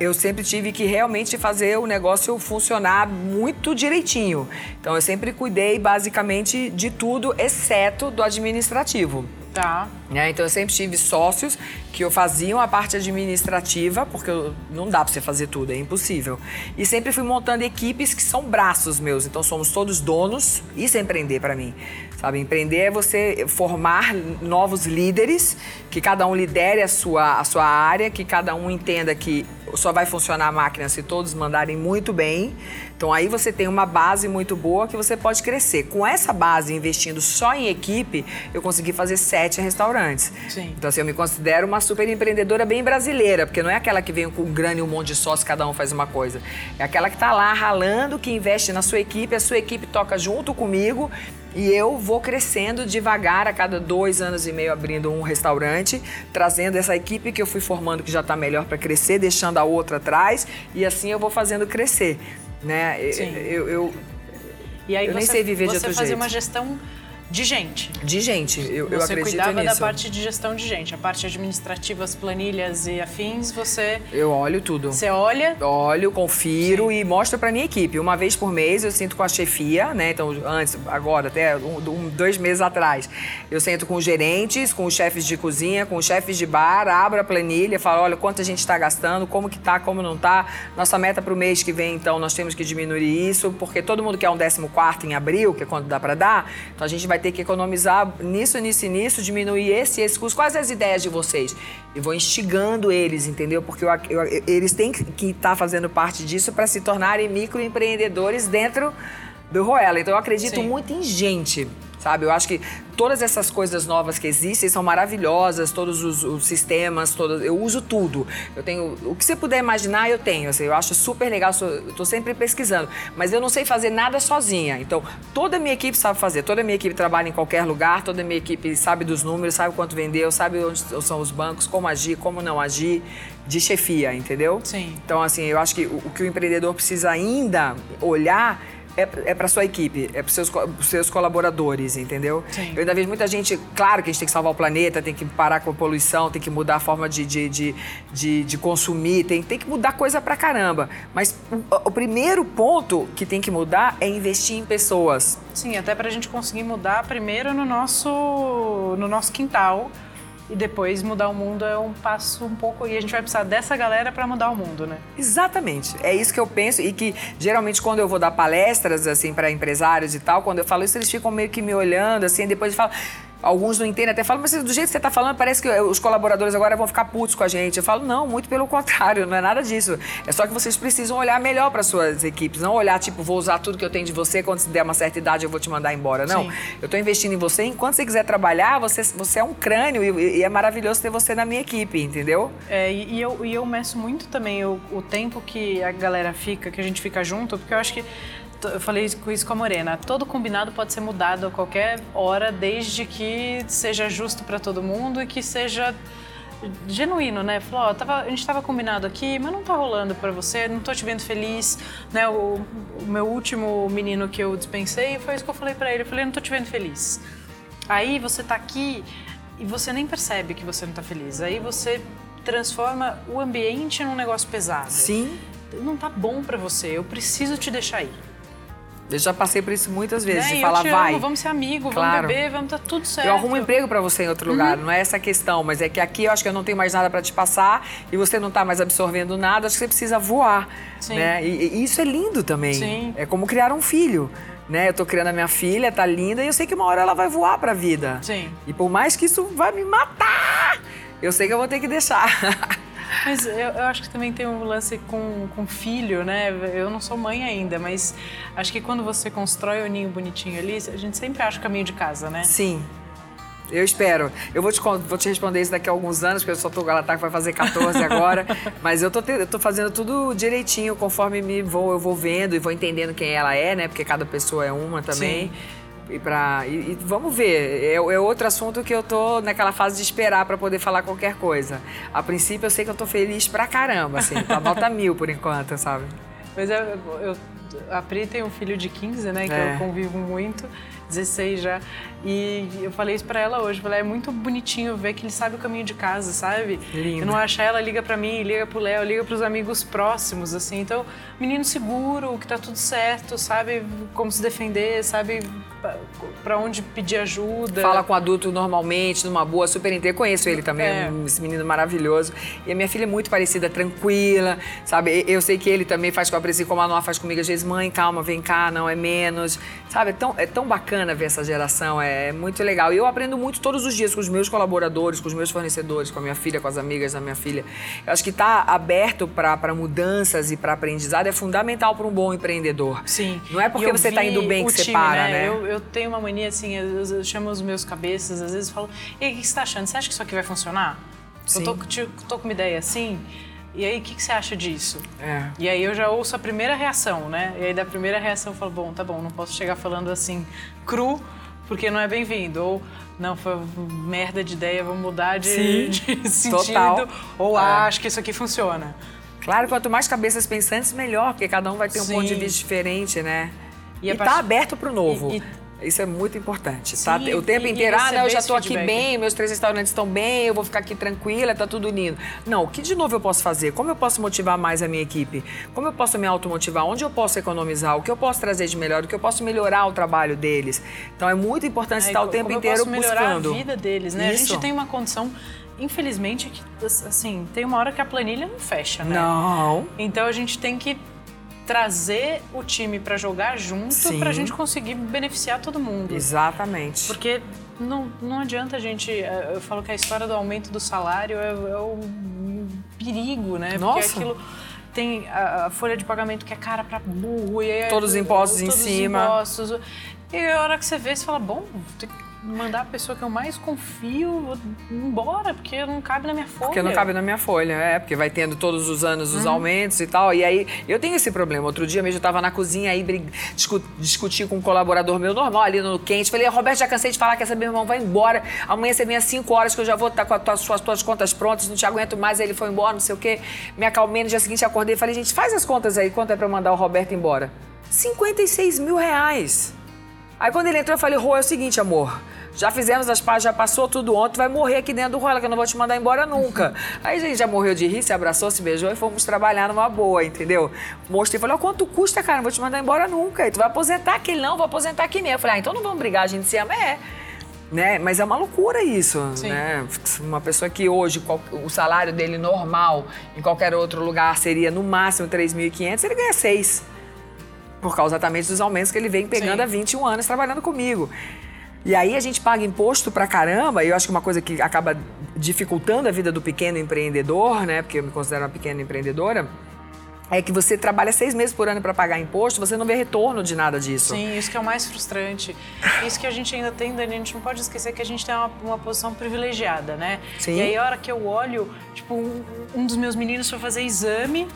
eu sempre tive que realmente fazer o negócio funcionar muito direitinho. Então eu sempre cuidei basicamente de tudo, exceto do administrativo. Tá. É, então eu sempre tive sócios que eu faziam a parte administrativa, porque eu, não dá para você fazer tudo, é impossível. E sempre fui montando equipes que são braços meus, então somos todos donos. Isso é empreender para mim. Sabe, empreender é você formar novos líderes, que cada um lidere a sua, a sua área, que cada um entenda que só vai funcionar a máquina se todos mandarem muito bem. Então aí você tem uma base muito boa que você pode crescer. Com essa base, investindo só em equipe, eu consegui fazer sete restaurantes. Sim. Então assim, eu me considero uma super empreendedora bem brasileira, porque não é aquela que vem com grana e um monte de sócios, cada um faz uma coisa. É aquela que está lá ralando, que investe na sua equipe, a sua equipe toca junto comigo e eu vou crescendo devagar, a cada dois anos e meio abrindo um restaurante, trazendo essa equipe que eu fui formando que já está melhor para crescer, deixando a outra atrás, e assim eu vou fazendo crescer. Né? Sim. Eu, eu, e aí eu você, nem sei viver de outro jeito. Você fazer uma gestão de gente. De gente, eu, eu acredito nisso. Você cuidava da parte de gestão de gente, a parte administrativa, as planilhas e afins, você... Eu olho tudo. Você olha? Olho, confiro Sim. e mostro pra minha equipe. Uma vez por mês eu sinto com a chefia, né? Então, antes, agora, até um, dois meses atrás, eu sento com os gerentes, com os chefes de cozinha, com os chefes de bar, abro a planilha, falo, olha, quanto a gente está gastando, como que tá, como não tá. Nossa meta pro mês que vem, então, nós temos que diminuir isso, porque todo mundo quer um 14 quarto em abril, que é quando dá para dar, então a gente vai vai ter que economizar nisso, nisso e nisso, diminuir esse e esse custo. Quais as ideias de vocês? E vou instigando eles, entendeu? Porque eu, eu, eles têm que estar tá fazendo parte disso para se tornarem microempreendedores dentro do Roela. Então eu acredito Sim. muito em gente sabe? Eu acho que todas essas coisas novas que existem são maravilhosas, todos os, os sistemas, todos, eu uso tudo. Eu tenho o que você puder imaginar, eu tenho. Assim, eu acho super legal, estou sempre pesquisando, mas eu não sei fazer nada sozinha. Então, toda a minha equipe sabe fazer, toda a minha equipe trabalha em qualquer lugar, toda a minha equipe sabe dos números, sabe quanto vendeu, sabe onde são os bancos, como agir, como não agir, de chefia, entendeu? Sim. Então, assim, eu acho que o, o que o empreendedor precisa ainda olhar é, é para sua equipe, é para seus seus colaboradores, entendeu? Sim. Eu ainda vejo muita gente, claro que a gente tem que salvar o planeta, tem que parar com a poluição, tem que mudar a forma de, de, de, de, de consumir, tem, tem que mudar coisa pra caramba. Mas o, o, primeiro ponto que tem que mudar é investir em pessoas. Sim, até para a gente conseguir mudar primeiro no nosso, no nosso quintal e depois mudar o mundo é um passo um pouco. E a gente vai precisar dessa galera para mudar o mundo, né? Exatamente. É isso que eu penso e que geralmente quando eu vou dar palestras assim para empresários e tal, quando eu falo isso, eles ficam meio que me olhando assim, depois falam Alguns não entendem, até falam, mas do jeito que você está falando, parece que os colaboradores agora vão ficar putos com a gente. Eu falo, não, muito pelo contrário, não é nada disso. É só que vocês precisam olhar melhor para suas equipes, não olhar, tipo, vou usar tudo que eu tenho de você, quando se der uma certa idade eu vou te mandar embora. Não, Sim. eu estou investindo em você, enquanto você quiser trabalhar, você, você é um crânio e, e é maravilhoso ter você na minha equipe, entendeu? É, e, e eu, e eu meço muito também o, o tempo que a galera fica, que a gente fica junto, porque eu acho que eu falei isso com a Morena. Todo combinado pode ser mudado a qualquer hora, desde que seja justo para todo mundo e que seja genuíno, né? Falou, ó, tava, a gente estava combinado aqui, mas não tá rolando para você, não tô te vendo feliz, né? O, o, meu último menino que eu dispensei, foi isso que eu falei para ele, eu falei, não tô te vendo feliz. Aí você tá aqui e você nem percebe que você não tá feliz. Aí você transforma o ambiente num negócio pesado. Sim. Não tá bom para você, eu preciso te deixar aí. Eu já passei por isso muitas vezes, né? de falar, vai. Amo, vamos ser amigos, claro. vamos beber, vamos tá tudo certo. Eu arrumo um emprego para você em outro lugar, uhum. não é essa a questão, mas é que aqui eu acho que eu não tenho mais nada para te passar e você não está mais absorvendo nada, acho que você precisa voar, Sim. né? E, e, isso é lindo também. Sim. É como criar um filho. Né? Eu tô criando a minha filha, tá linda, e eu sei que uma hora ela vai voar pra vida. Sim. E por mais que isso vai me matar, eu sei que eu vou ter que deixar. Mas eu, eu, acho que também tem um lance com, com filho, né? Eu não sou mãe ainda, mas acho que quando você constrói o ninho bonitinho ali, a gente sempre acha o caminho de casa, né? Sim. Eu espero. Eu vou te, vou te responder isso daqui a alguns anos, porque eu só tô Galatac vai fazer 14 agora. mas eu tô, te, eu tô fazendo tudo direitinho, conforme me vou, eu vou vendo e vou entendendo quem ela é, né? Porque cada pessoa é uma também. Sim. E, pra, e, e vamos ver, é, é, outro assunto que eu tô naquela fase de esperar para poder falar qualquer coisa. A princípio eu sei que eu tô feliz pra caramba, assim, tá nota mil por enquanto, sabe? Mas eu, eu, a Pri tem um filho de 15, né, que é. eu convivo muito, 16 já. E eu falei isso pra ela hoje. Falei, é muito bonitinho ver que ele sabe o caminho de casa, sabe? Lindo. Eu não achar ela, liga pra mim, liga pro Léo, liga pros amigos próximos, assim. Então, menino seguro, que tá tudo certo, sabe como se defender, sabe para onde pedir ajuda. Fala com o adulto normalmente, numa boa, super inteiro. Conheço ele também, é. esse menino maravilhoso. E a minha filha é muito parecida, tranquila, sabe? Eu sei que ele também faz com a Preci, como a Noa faz comigo, às vezes, mãe, calma, vem cá, não é menos. Sabe? É tão, é tão bacana ver essa geração, é muito legal. E eu aprendo muito todos os dias com os meus colaboradores, com os meus fornecedores, com a minha filha, com as amigas da minha filha. Eu acho que estar tá aberto para mudanças e para aprendizado é fundamental para um bom empreendedor. Sim. Não é porque você está indo bem que time, você para, né? né? Eu, eu, tenho uma mania assim, eu, eu, chamo os meus cabeças, às vezes falo, e o que você está achando? Você acha que isso aqui vai funcionar? Sim. Eu tô, tô com uma ideia assim. E aí, o que, que, você acha disso? É. E aí eu já ouço a primeira reação, né? E aí da primeira reação eu falo, bom, tá bom, não posso chegar falando assim, cru, porque não é bem-vindo. Ou, não, foi merda de ideia, vou mudar de, de sentido. Total. Ou, ah, acho que isso aqui funciona. Claro, quanto mais cabeças pensantes, melhor, porque cada um vai ter um Sim. ponto de vista diferente, né? E, e tá aberto para o novo. E, e isso é muito importante, tá? Sim, tá? O tempo inteiro, ah, não, eu já estou aqui bem, meus três restaurantes estão bem, eu vou ficar aqui tranquila, tá tudo lindo. Não, o que de novo eu posso fazer? Como eu posso motivar mais a minha equipe? Como eu posso me automotivar? Onde eu posso economizar? O que eu posso trazer de melhor? O que eu posso melhorar o trabalho deles? Então é muito importante é, estar o tempo inteiro buscando. melhorar a vida deles, né? Isso. A gente tem uma condição infelizmente, que, assim, tem uma hora que a planilha não fecha, né? Não. Então a gente tem que trazer o time para jogar junto para a gente conseguir beneficiar todo mundo. Exatamente. Porque não, não adianta a gente. É, eu falo que a história do aumento do salário é, é o perigo, né? Nossa. Porque aquilo tem a, a, folha de pagamento que é cara para burro. E aí, todos os impostos todos em cima. Impostos. E a hora que você vê, você fala, bom, tem que mandar a pessoa que eu mais confio embora, porque não cabe na minha folha. Porque não cabe na minha folha, é, porque vai tendo todos os anos os uhum. aumentos e tal. E aí, eu tenho esse problema. Outro dia mesmo eu tava na cozinha aí, brig... discuti com um colaborador meu normal ali no quente. Falei, Roberto, já cansei de falar que essa meu irmão vai embora. Amanhã você vem às 5 horas que eu já vou estar com as suas, tuas contas prontas, não te aguento mais. Aí ele foi embora, não sei o quê. Me acalmei no dia seguinte, acordei e falei, gente, faz as contas aí, quanto é pra mandar o Roberto embora? 56 mil reais. Aí quando ele entrou, eu falei, Rô, é o seguinte, amor. Já fizemos as pazes, já passou tudo ontem, vai morrer aqui dentro do rola, que eu não vou te mandar embora nunca. Aí a gente já morreu de rir, se abraçou, se beijou e fomos trabalhar numa boa, entendeu? Mostrei, falei, quanto custa, cara? Não vou te mandar embora nunca. E tu vai aposentar aqui, não, vou aposentar aqui mesmo. Eu falei, ah, então não vamos brigar, a gente se ama. É. Né? Mas é uma loucura isso, Sim. né? Uma pessoa que hoje o salário dele normal em qualquer outro lugar seria no máximo 3.500, ele ganha 6. Por causa exatamente dos aumentos que ele vem pegando Sim. há 21 anos trabalhando comigo. E aí a gente paga imposto pra caramba, e eu acho que uma coisa que acaba dificultando a vida do pequeno empreendedor, né? Porque eu me considero uma pequena empreendedora. É que você trabalha seis meses por ano para pagar imposto, você não vê retorno de nada disso. Sim, isso que é o mais frustrante. Isso que a gente ainda tem, Dani, a gente não pode esquecer que a gente tem uma, uma posição privilegiada, né? Sim. E aí, a hora que eu olho, tipo, um, um dos meus meninos foi fazer exame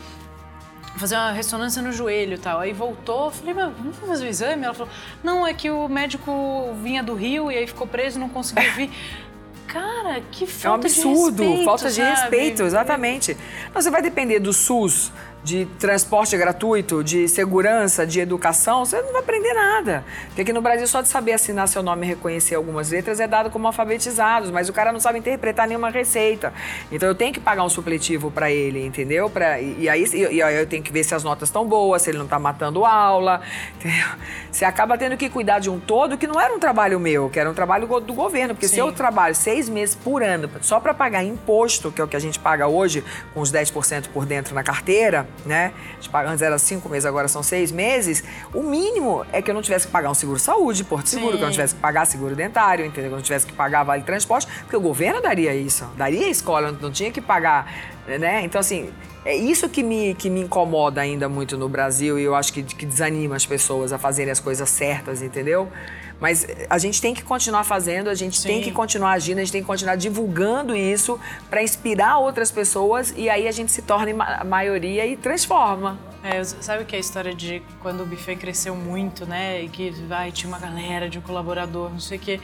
fazer uma ressonância no joelho e tal. Aí voltou, falei, mas vamos fazer o exame? Ela falou, não, é que o médico vinha do Rio e aí ficou preso, não conseguiu vir. Cara, que falta É um absurdo, de respeito, falta sabe? de respeito, exatamente. Não, você vai depender do SUS, de transporte gratuito, de segurança, de educação, você não vai aprender nada. Porque aqui no Brasil, só de saber assinar seu nome e reconhecer algumas letras é dado como alfabetizados, mas o cara não sabe interpretar nenhuma receita. Então eu tenho que pagar um supletivo para ele, entendeu? Pra, e, aí, e, aí eu tenho que ver se as notas estão boas, se ele não está matando aula. Entendeu? Você acaba tendo que cuidar de um todo que não era um trabalho meu, que era um trabalho do governo. Porque Sim. se eu trabalho seis meses por ano só para pagar imposto, que é o que a gente paga hoje, com os 10% por dentro na carteira, né? A gente antes era cinco meses, agora são seis meses. O mínimo é que eu não tivesse que pagar um seguro-saúde, Porto Seguro, Sim. que eu não tivesse que pagar seguro dentário, entendeu? Que eu não tivesse que pagar vale transporte, porque o governo daria isso. Daria a escola, não tinha que pagar, né? Então, assim, é isso que me, que me incomoda ainda muito no Brasil e eu acho que, que desanima as pessoas a fazerem as coisas certas, entendeu? Mas a gente tem que continuar fazendo, a gente Sim. tem que continuar agindo, a gente tem que continuar divulgando isso para inspirar outras pessoas e aí a gente se torna a maioria e transforma. É, sabe que é a história de quando o buffet cresceu muito, né? E que vai, tinha uma galera de um colaborador, não sei o quê.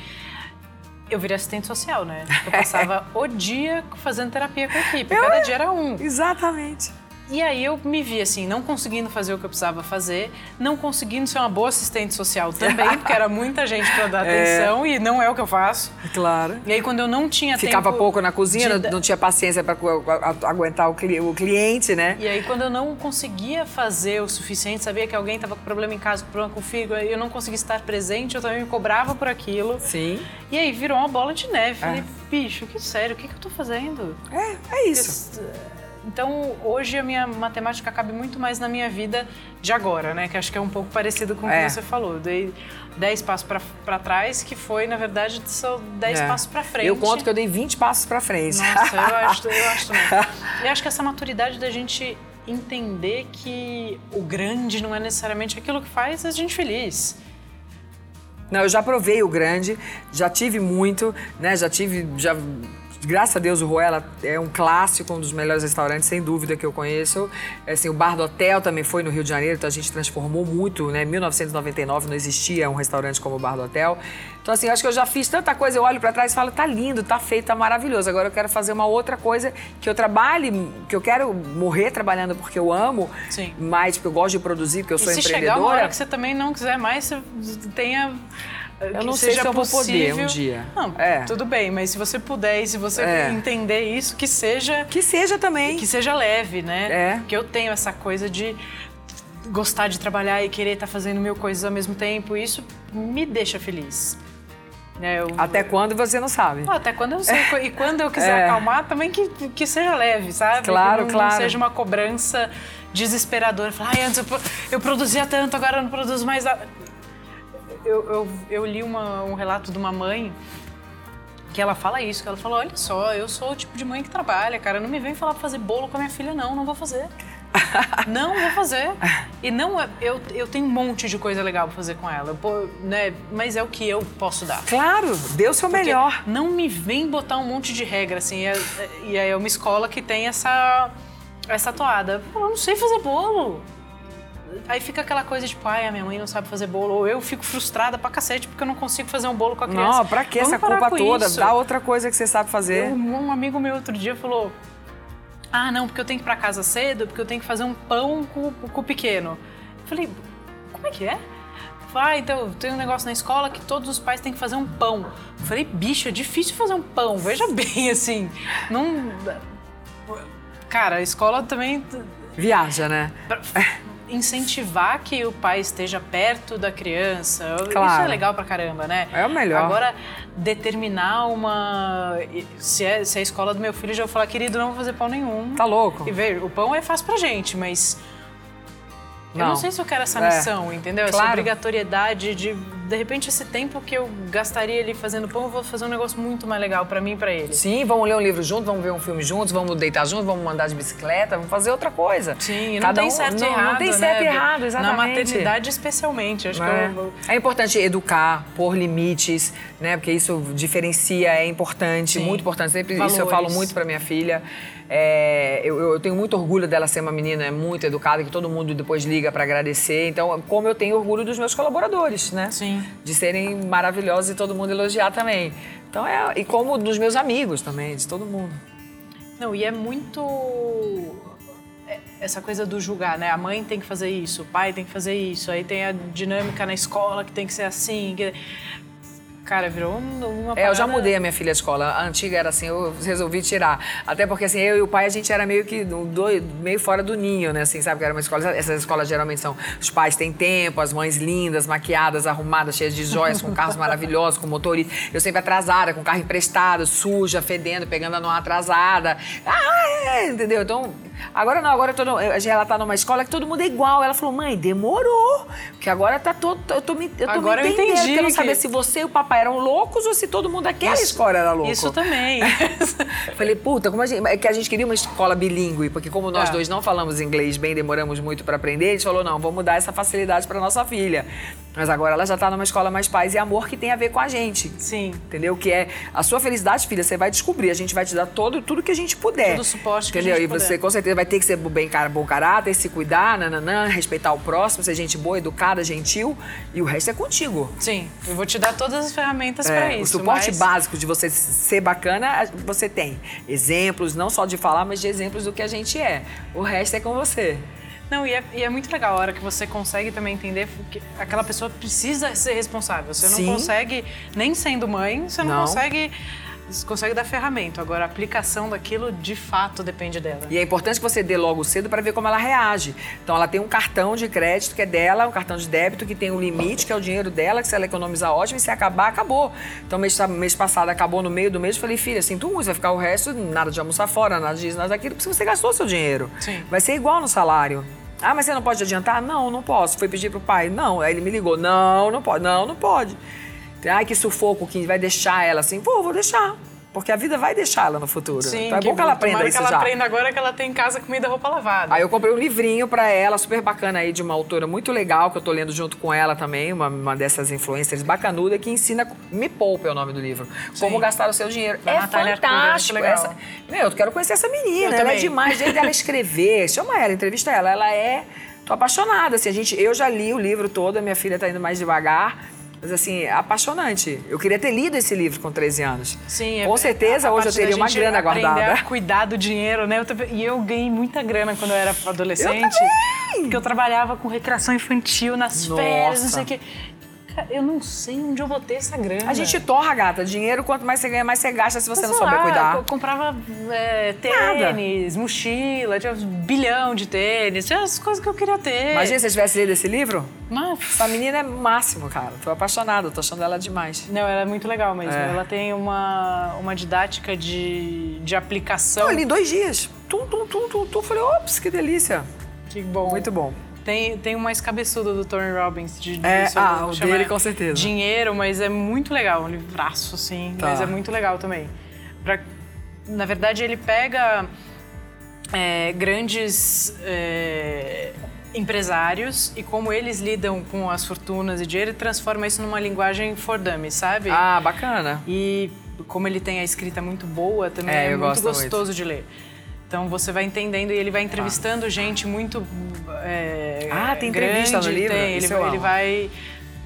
Eu virei assistente social, né? Eu passava o dia fazendo terapia com a equipe. Cada dia era um. Exatamente. E aí eu me vi assim, não conseguindo fazer o que eu precisava fazer, não conseguindo ser uma boa assistente social também, porque era muita gente para dar é. atenção e não é o que eu faço. Claro. E aí quando eu não tinha Ficava pouco na cozinha, de... não tinha paciência para aguentar o, cliente, né? E aí quando eu não conseguia fazer o suficiente, sabia que alguém estava com problema em casa, com problema com o fígado, eu não conseguia estar presente, eu também me cobrava por aquilo. Sim. E aí virou uma bola de neve. Falei, é. bicho, que sério, o que, que eu tô fazendo? É, é isso. Porque, então, hoje a minha matemática cabe muito mais na minha vida de agora, né? Que acho que é um pouco parecido com o é. que você falou. Eu dei 10 passos para trás, que foi, na verdade, só 10 é. passos para frente. Eu conto que eu dei 20 passos para frente. Nossa, eu acho, eu acho também. Eu acho que essa maturidade da gente entender que o grande não é necessariamente aquilo que faz a gente feliz. Não, eu já provei o grande, já tive muito, né? Já tive, já graças a Deus, o Ruela é um clássico, um dos melhores restaurantes, sem dúvida, que eu conheço. É, assim, o Bar do Hotel também foi no Rio de Janeiro, então a gente transformou muito, né? Em 1999 não existia um restaurante como o Bar do Hotel. Então, assim, acho que eu já fiz tanta coisa, eu olho para trás e falo, tá lindo, tá feito, tá maravilhoso. Agora eu quero fazer uma outra coisa que eu trabalhe, que eu quero morrer trabalhando porque eu amo, Sim. mais porque eu gosto de produzir, porque eu sou e se empreendedora. Chegar uma hora que você também não quiser mais, você tenha eu não sei se eu vou poder um dia. Não, é. tudo bem, mas se você puder e se você é. entender isso, que seja... Que seja também. Que seja leve, né? É. Porque eu tenho essa coisa de gostar de trabalhar e querer estar tá fazendo mil coisas ao mesmo tempo. Isso me deixa feliz. É, eu... Até quando você não sabe. até quando eu sei. E quando eu quiser é. acalmar, também que, que seja leve, sabe? Claro, que não, claro. Não seja uma cobrança desesperadora. Falar, ai, antes eu, eu produzia tanto, agora eu não produzo mais. Eu, eu, eu li uma, um relato de uma mãe que ela fala isso, que ela fala, olha só, eu sou o tipo de mãe que trabalha, cara, não me vem falar pra fazer bolo com a minha filha, não, não vou fazer. não vou fazer. E não, é, eu, eu tenho um monte de coisa legal pra fazer com ela, eu, né, mas é o que eu posso dar. Claro, dê o seu Porque melhor. Não me vem botar um monte de regra, assim, e é, e é uma escola que tem essa, essa toada. Eu não sei fazer bolo aí fica aquela coisa tipo, ai, a minha mãe não sabe fazer bolo. Ou eu fico frustrada pra cacete porque eu não consigo fazer um bolo com a criança. Não, pra que essa culpa toda? Isso. Dá outra coisa que você sabe fazer. Eu, um amigo meu outro dia falou, ah, não, porque eu tenho que ir pra casa cedo, porque eu tenho que fazer um pão com, com o pequeno. Eu falei, como é que é? Ah, então, tem um negócio na escola que todos os pais têm que fazer um pão. Eu falei, bicho, é difícil fazer um pão. Veja bem, assim, não... Cara, a escola também... Viaja, né? Incentivar que o pai esteja perto da criança. Claro. Isso é legal pra caramba, né? É o melhor. Agora, determinar uma. Se é, se é a escola do meu filho, já vou falar, querido, não vou fazer pão nenhum. Tá louco. E ver, o pão é fácil pra gente, mas. Não. Eu não sei se eu quero essa é. missão, é. entendeu? Claro. Essa obrigatoriedade de de repente esse tempo que eu gastaria ali fazendo pão, eu vou fazer um negócio muito mais legal para mim e para ele. Sim, vamos ler um livro juntos, vamos ver um filme juntos, vamos deitar juntos, vamos mandar de bicicleta, vamos fazer outra coisa. Sim, não Cada tem um, certo e errado. Não tem certo né? e errado, exatamente. Na maternidade especialmente, acho é. que eu... É importante educar, pôr limites, né? Porque isso diferencia, é importante, Sim. muito importante. Sempre Valores. isso eu falo muito para minha filha. É, eu, eu, tenho muito orgulho dela ser uma menina muito educada, que todo mundo depois liga para agradecer. Então, como eu tenho orgulho dos meus colaboradores, né? Sim. De serem maravilhosos e todo mundo elogiar também. Então é e como dos meus amigos também, de todo mundo. Não, e é muito é, essa coisa do julgar, né? A mãe tem que fazer isso, o pai tem que fazer isso, aí tem a dinâmica na escola que tem que ser assim. Que... Cara, virou uma parada... É, eu já mudei a minha filha de escola. A antiga era assim, eu resolvi tirar. Até porque, assim, eu e o pai, a gente era meio que do, meio fora do ninho, né? Assim, sabe? Que era uma escola... Essas escolas geralmente são... Os pais têm tempo, as mães lindas, maquiadas, arrumadas, cheias de joias, com carros maravilhosos, com motorista. Eu sempre atrasada, com carro emprestado, suja, fedendo, pegando a numa atrasada. Ah, é, entendeu? Então, Agora não, agora tô no, ela tá numa escola que todo mundo é igual. Ela falou, mãe, demorou. Porque agora tá todo. Eu tô me, eu tô agora me entendendo. Eu entendi. Eu não sabia se você e o papai eram loucos ou se todo mundo daquela isso, escola era louco. Isso também. Falei, puta, como a gente. É que a gente queria uma escola bilíngue, porque como nós é. dois não falamos inglês bem, demoramos muito para aprender, a gente falou, não, vamos dar essa facilidade para nossa filha. Mas agora ela já está numa escola mais paz e amor que tem a ver com a gente. Sim. Entendeu? Que é a sua felicidade, filha, você vai descobrir. A gente vai te dar todo, tudo que a gente puder. Todo o suporte entendeu? que a gente E você com certeza vai ter que ser bem cara, bom caráter, se cuidar, nananã, respeitar o próximo, ser gente boa, educada, gentil. E o resto é contigo. Sim. Eu vou te dar todas as ferramentas é, para isso. O suporte mas... básico de você ser bacana, você tem. Exemplos, não só de falar, mas de exemplos do que a gente é. O resto é com você. Não, e é, e é, muito legal a hora que você consegue também entender que aquela pessoa precisa ser responsável. Você Sim. não consegue, nem sendo mãe, você não, não. consegue você consegue dar ferramenta. Agora, a aplicação daquilo, de fato, depende dela. E é importante que você dê logo cedo para ver como ela reage. Então, ela tem um cartão de crédito que é dela, um cartão de débito que tem um limite, que é o dinheiro dela, que se ela economizar, ótimo, e se acabar, acabou. Então, mês, mês passado acabou no meio do mês, eu falei, filha, sinto muito, vai ficar o resto, nada de almoçar fora, nada disso, nada daquilo, porque você gastou seu dinheiro. Sim. Vai ser igual no salário. Ah, mas você não pode adiantar? Não, não posso. Foi pedir pro pai? Não. Aí ele me ligou. Não, não pode. Não, não pode. Ai, que sufoco que vai deixar ela assim. Vou, vou deixar. Porque a vida vai deixar ela no futuro. Sim, então é bom que ela aprenda isso que ela já. aprenda agora que ela tem em casa comida, roupa lavada. Aí eu comprei um livrinho para ela, super bacana aí, de uma autora muito legal, que eu tô lendo junto com ela também, uma, uma dessas influencers bacanuda, que ensina, Me Poupa é o nome do livro, Sim. como gastar o seu dinheiro. Da é Natália fantástico. Arcura, essa, meu, eu quero conhecer essa menina, eu ela também. é demais, desde ela escrever. Chama ela, entrevista ela, ela é... Tô apaixonada, assim, a gente, eu já li o livro todo, a minha filha tá indo mais devagar, mas assim, é apaixonante. Eu queria ter lido esse livro com 13 anos. Sim, Com certeza hoje eu teria uma grana guardada. A cuidar do dinheiro, né? Eu, e eu ganhei muita grana quando eu era adolescente. Eu também. Porque eu trabalhava com recreação infantil nas Nossa. férias, não sei o quê. Eu não sei onde eu botei essa grana. A gente torra, gata. Dinheiro, quanto mais você ganha, mais você gasta se você Mas não souber lá, cuidar. Eu comprava é, tênis, mochila, tinha um bilhão de tênis, tinha as coisas que eu queria ter. Imagina se você tivesse lido esse livro. Mas, Essa menina é máximo, cara. Tô apaixonada, tô achando ela demais. não, ela é muito legal mesmo. É. Ela tem uma, uma didática de, de aplicação. Eu li dois dias. Tum, tum, tum, tum, tum. Falei, ops, que delícia. Que bom. Muito bom. Tem, tem um mais cabeçudo do Tony Robbins. De, É, disso, ah, o dele, com certeza. Dinheiro, mas é muito legal. Um livraço, assim. Tá. Mas é muito legal também. Pra- na verdade, ele pega é, grandes é, empresários e como eles lidam com as fortunas e dinheiro e transforma isso numa linguagem for dummies, sabe? Ah, bacana. E como ele tem a escrita muito boa, também É, é, muito gosto muito. gostoso de ler. Então você vai entendendo e ele vai entrevistando gente muito é, Ah, tem entrevista no grande, livro? Tem, ele, eu vai- ele vai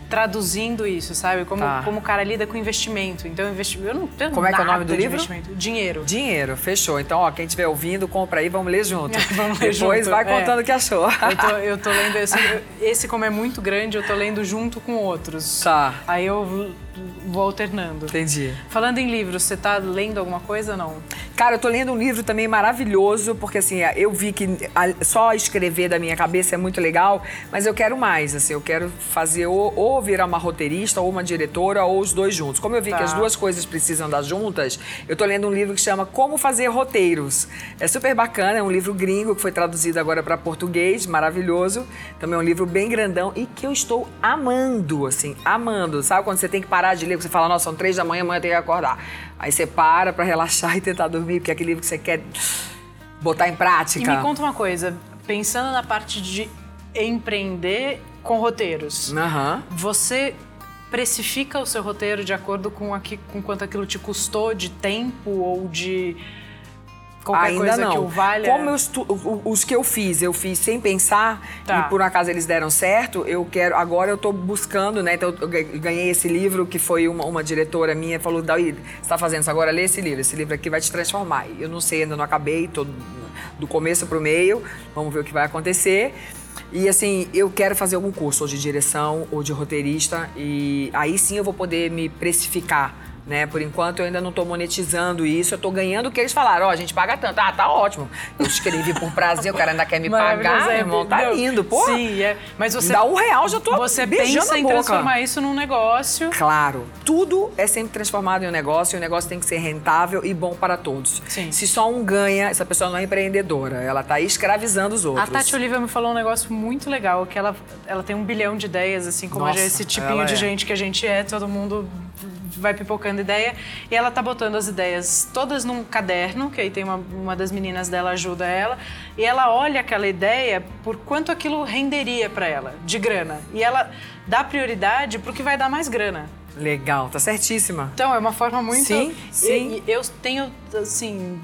traduzindo isso, sabe? Como, Tá. como o cara lida com investimento. Então, investi... eu não tenho Como é que é o nome do livro? investimento. Dinheiro. Dinheiro, fechou. Então, ó, quem estiver ouvindo, compra aí, vamos ler junto. Vamos ler Depois junto, vai é. contando o que achou. Eu tô, eu tô lendo esse, esse, como é muito grande, eu tô lendo junto com outros. Tá. Aí eu vou alternando. Entendi. Falando em livros, você tá lendo alguma coisa ou não? Cara, eu tô lendo um livro também maravilhoso, porque assim, eu vi que só escrever da minha cabeça é muito legal, mas eu quero mais, assim, eu quero fazer ou, ou virar uma roteirista, ou uma diretora, ou os dois juntos. Como eu vi Tá. que as duas coisas precisam dar juntas, eu tô lendo um livro que chama Como Fazer Roteiros. É super bacana, é um livro gringo que foi traduzido agora para português, maravilhoso. Também é um livro bem grandão e que eu estou amando, assim, amando. Sabe quando você tem que parar de ler, você fala, nossa, são três da manhã, amanhã eu tenho que acordar. Aí você para pra relaxar e tentar dormir, porque é aquele livro que você quer botar em E prática. me conta uma coisa, pensando na parte de empreender com roteiros, Aham. você precifica o seu roteiro de acordo com, aqui, com quanto aquilo te custou de tempo ou de qualquer Ainda não. que o valha? Como eu estu- o- os que eu fiz, eu fiz sem pensar Tá. e por um acaso eles deram certo, eu quero. Agora eu tô buscando, né? Então eu ga- ganhei esse livro que foi uma, uma diretora minha falou: Daí, você tá fazendo isso agora? Lê esse livro. Esse livro aqui vai te transformar. Eu não sei, ainda não acabei, tô do começo pro meio. Vamos ver o que vai acontecer. E assim, eu quero fazer algum curso, ou de direção, ou de roteirista, e aí sim eu vou poder me precificar. Né? Por enquanto eu ainda não tô monetizando isso, eu tô ganhando o que eles falaram, ó, a gente paga tanto. Ah, tá ótimo. Eu escrevi por prazer, o cara ainda quer me pagar, é, irmão, tá lindo, pô. Sim, é. Mas você. Dá um real, já tô Você pensa em transformar isso num negócio. Claro, tudo é sempre transformado em um negócio e o negócio tem que ser rentável e bom para todos. Sim. Se só um ganha, essa pessoa não é empreendedora, ela tá escravizando os outros. A Tati Oliva me falou um negócio muito legal, que ela, ela tem um bilhão de ideias, assim como Nossa, esse tipinho de é. gente que a gente é, todo mundo vai pipocando ideia. E ela tá botando as ideias todas num caderno, que aí tem uma, uma das meninas dela ajuda ela, e ela olha aquela ideia por quanto aquilo renderia para ela, de grana. E ela dá prioridade pro que vai dar mais grana. Legal, tá certíssima. Então, é uma forma muito. Sim, sim. E, e eu tenho, assim,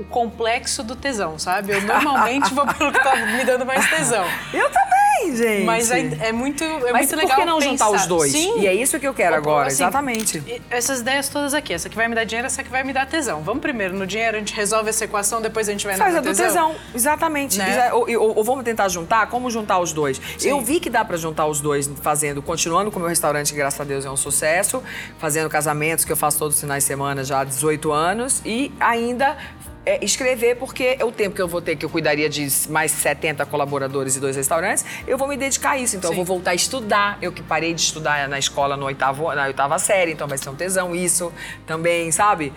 o complexo do tesão, sabe? Eu normalmente vou pelo que tá me dando mais tesão. Eu também, gente. Mas é, é muito, é Mas muito por legal que não juntar pensar. os dois? Sim. E é isso que eu quero agora, Assim, exatamente. Essas ideias todas aqui. Essa que vai me dar dinheiro, essa que vai me dar tesão. Vamos primeiro no dinheiro, a gente resolve essa equação, depois a gente vai Faz no a do tesão, exatamente. Né? Ou, ou- ou vamos tentar juntar? Como juntar os dois? Eu vi que dá pra juntar os dois fazendo, continuando com o meu restaurante, que graças a Deus é um sucesso, fazendo casamentos que eu faço todos os finais de semana já há 18 anos e ainda é, escrever, porque é o tempo que eu vou ter, que eu cuidaria de mais 70 colaboradores e dois restaurantes, eu vou me dedicar a isso. Então, eu Sim. vou voltar a estudar. Eu que parei de estudar na escola no oitavo, na oitava série, então vai ser um tesão isso também, sabe?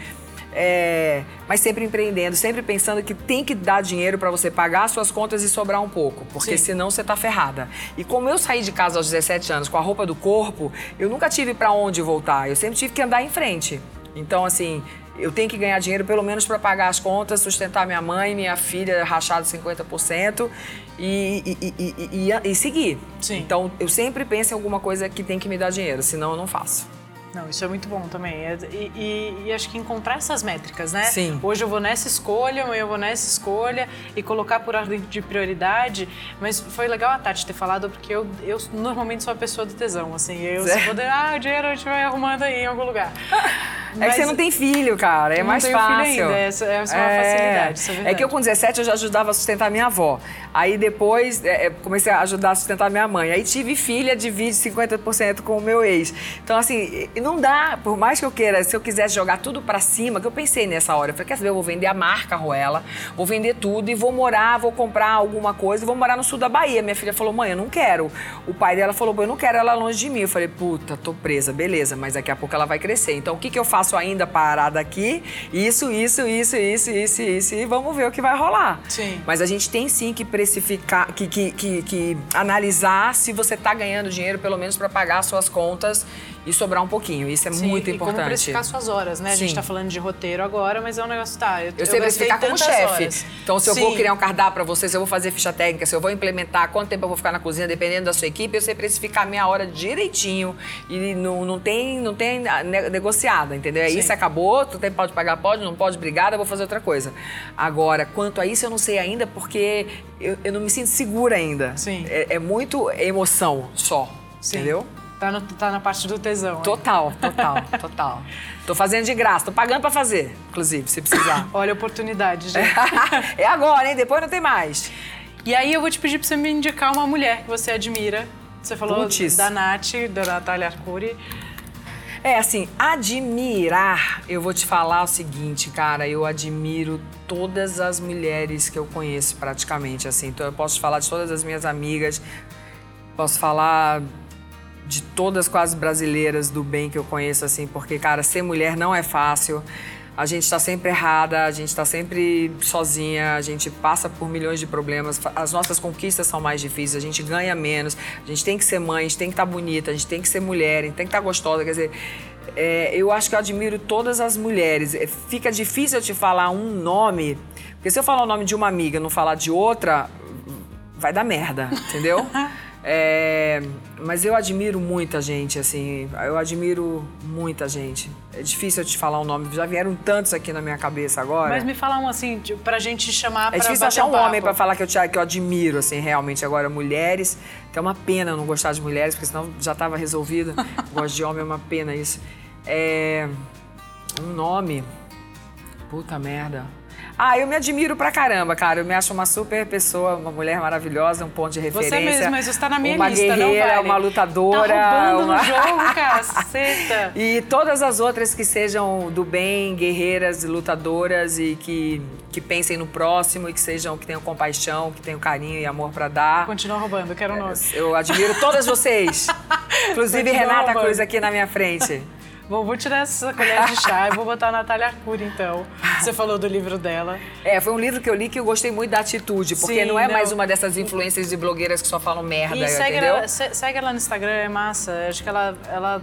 É, mas sempre empreendendo, sempre pensando que tem que dar dinheiro para você pagar suas contas e sobrar um pouco, porque Sim. senão você tá ferrada. E como eu saí de casa aos 17 anos com a roupa do corpo, eu nunca tive para onde voltar, eu sempre tive que andar em frente. Então, assim, eu tenho que ganhar dinheiro pelo menos para pagar as contas, sustentar minha mãe, minha filha, rachado 50% e, e, e, e, e- seguir. Sim. Então, eu sempre penso em alguma coisa que tem que me dar dinheiro, senão eu não faço. Não, isso é muito bom também. É- E, e- e acho que encontrar essas métricas, né? Sim. Hoje eu vou nessa escolha, amanhã eu vou nessa escolha e colocar por ordem de prioridade. Mas foi legal a Tati ter falado, porque eu, eu normalmente sou a pessoa do tesão, assim. Eu vou dar, ah, o dinheiro a gente vai arrumando aí em algum lugar. É que você não tem filho, cara. É mais fácil. Filho ainda. Essa, essa é uma facilidade. Isso é, é, que eu com 17 eu já ajudava a sustentar minha avó. Aí depois é, é, comecei a ajudar a sustentar minha mãe. Aí tive filha, divide 50% com o meu ex. Então, assim, não dá, por mais que eu queira, se eu quisesse jogar tudo pra cima, que eu pensei nessa hora, eu falei, quer saber, eu vou vender a marca Ruela, vou vender tudo e vou morar, vou comprar alguma coisa e vou morar no sul da Bahia. Minha filha falou, mãe, eu não quero. O pai dela falou, eu não quero ela longe de mim. Eu falei, puta, tô presa, beleza, mas daqui a pouco ela vai crescer. Então, o que, que eu faço ainda parada aqui? Isso, isso, isso, isso, isso, isso, e vamos ver o que vai rolar. Sim. Mas a gente tem sim que precificar, que, que, que, que analisar se você está ganhando dinheiro, pelo menos para pagar suas contas e sobrar um pouquinho. Isso é Sim, muito e importante. como precificar suas horas, né? A gente está falando de roteiro agora, mas é um negócio, tá, eu, eu sei precificar como chefe. Então, se eu Sim. vou criar um cardápio para você, se eu vou fazer ficha técnica, se eu vou implementar, quanto tempo eu vou ficar na cozinha, dependendo da sua equipe, eu sei precificar a minha hora direitinho e não, não tem, não tem negociada, entendeu? Sim. Isso acabou, tu tem, pode pagar, pode, não pode, obrigada, eu vou fazer outra coisa. Agora, quanto a isso, eu não sei ainda porque eu, eu não me sinto segura ainda. Sim. É, é muito emoção só, Sim. entendeu? Tá, no, tá na parte do tesão. Total, total, total. Tô fazendo de graça, tô pagando pra fazer, inclusive, se precisar. Olha a oportunidade, gente. é agora, hein? Depois não tem mais. E aí eu vou te pedir pra você me indicar uma mulher que você admira. Você falou Puts. da Nath, da Natália Arcuri. É, assim, admirar, eu vou te falar o seguinte, cara, eu admiro todas as mulheres que eu conheço praticamente, assim. Então eu posso falar de todas as minhas amigas, posso falar de todas quase brasileiras do bem que eu conheço, assim, porque, cara, ser mulher não é fácil. A gente está sempre errada, a gente está sempre sozinha, a gente passa por milhões de problemas, as nossas conquistas são mais difíceis, a gente ganha menos, a gente tem que ser mãe, a gente tem que estar tá bonita, a gente tem que ser mulher, a gente tem que estar tá gostosa, quer dizer, é, eu acho que eu admiro todas as mulheres. É, fica difícil eu te falar um nome, porque se eu falar o nome de uma amiga e não falar de outra, vai dar merda, entendeu? É, mas eu admiro muita gente, assim, eu admiro muita gente. É difícil eu te falar o um nome, já vieram tantos aqui na minha cabeça agora. Mas me fala um assim, pra gente chamar É difícil achar um homem pra falar que eu, te, que eu admiro, assim, realmente. Agora, mulheres, que é uma pena eu não gostar de mulheres, porque senão já tava resolvido. Gosto de homem, é uma pena isso. É. Um nome. Puta merda. Ah, eu me admiro pra caramba, cara. Eu me acho uma super pessoa, uma mulher maravilhosa, um ponto de referência. Você mesmo, mas você tá na minha uma lista, guerreira, não vale. uma lutadora. Tá roubando uma... no jogo, caceta. E todas as outras que sejam do bem, guerreiras, lutadoras e que, que pensem no próximo e que sejam, que tenham compaixão, que tenham carinho e amor pra dar. Continua roubando, quero um nome. Eu admiro todas vocês. Inclusive Continua Renata roubando. Cruz aqui na minha frente. Bom, vou tirar essa colher de chá e vou botar a Natália Arcuri, então. Você falou do livro dela. É, foi um livro que eu li que eu gostei muito da atitude, porque Sim, não é não. mais uma dessas influências de blogueiras que só falam merda, E segue entendeu? ela, se- segue ela no Instagram, é massa. Acho que ela, ela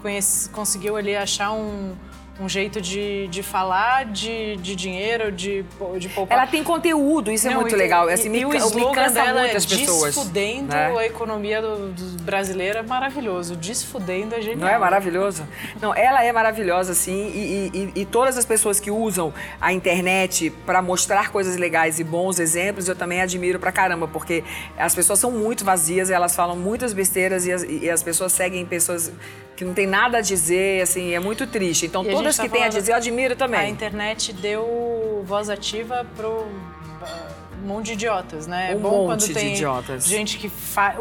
conhece- conseguiu ali achar um, um jeito de, de falar de, de dinheiro, de, de poupar. Ela tem conteúdo, isso é Não, muito e- legal. E, Assim, me, e o slogan dela é as pessoas. desfudendo né? a economia do, do brasileira é maravilhoso. Desfudendo é genial. Não é maravilhoso? Não, ela é maravilhosa, sim, e, e- e todas as pessoas que usam a internet para mostrar coisas legais e bons exemplos, eu também admiro pra caramba, porque as pessoas são muito vazias, elas falam muitas besteiras e as, e as pessoas seguem pessoas que não tem nada a dizer, assim, é muito triste. Então, E todas gente que tá têm a dizer, eu admiro A também. internet deu voz ativa pro um monte de idiotas, né? É Um bom monte quando de tem idiotas. gente que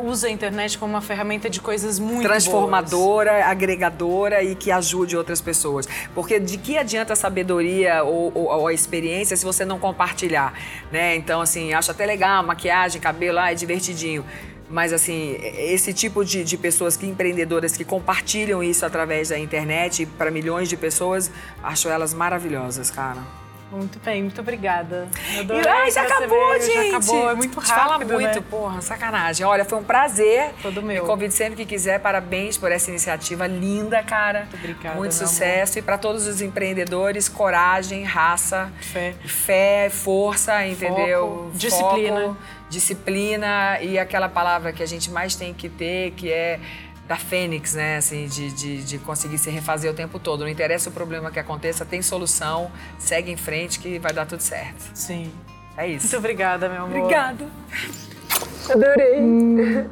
usa a internet como uma ferramenta de coisas muito boas. transformadora, agregadora e que ajude outras pessoas. Porque de que adianta a sabedoria ou, ou- ou a experiência se você não compartilhar, né? Então, assim, acho até legal, maquiagem, cabelo, ah, é divertidinho. Mas, assim, esse tipo de, de pessoas que empreendedoras que compartilham isso através da internet para milhões de pessoas, acho elas maravilhosas, cara. Muito bem, muito obrigada. Eu E, adorei ai, já acabou, gente. Já acabou, é muito Te Fala rápido, muito, né? porra, sacanagem. Olha, foi um prazer. Todo meu. Me convido sempre que quiser. Parabéns por essa iniciativa linda, cara. Muito obrigada, Muito sucesso. E para todos os empreendedores, coragem, raça, Fé. fé, força, entendeu? disciplina. Foco, disciplina e aquela palavra que a gente mais tem que ter, que é da fênix, né? Assim, de, de, de conseguir se refazer o tempo todo. Não interessa o problema que aconteça, tem solução, segue em frente que vai dar tudo certo. Sim. É isso. Muito obrigada, meu amor. Obrigada. Adorei.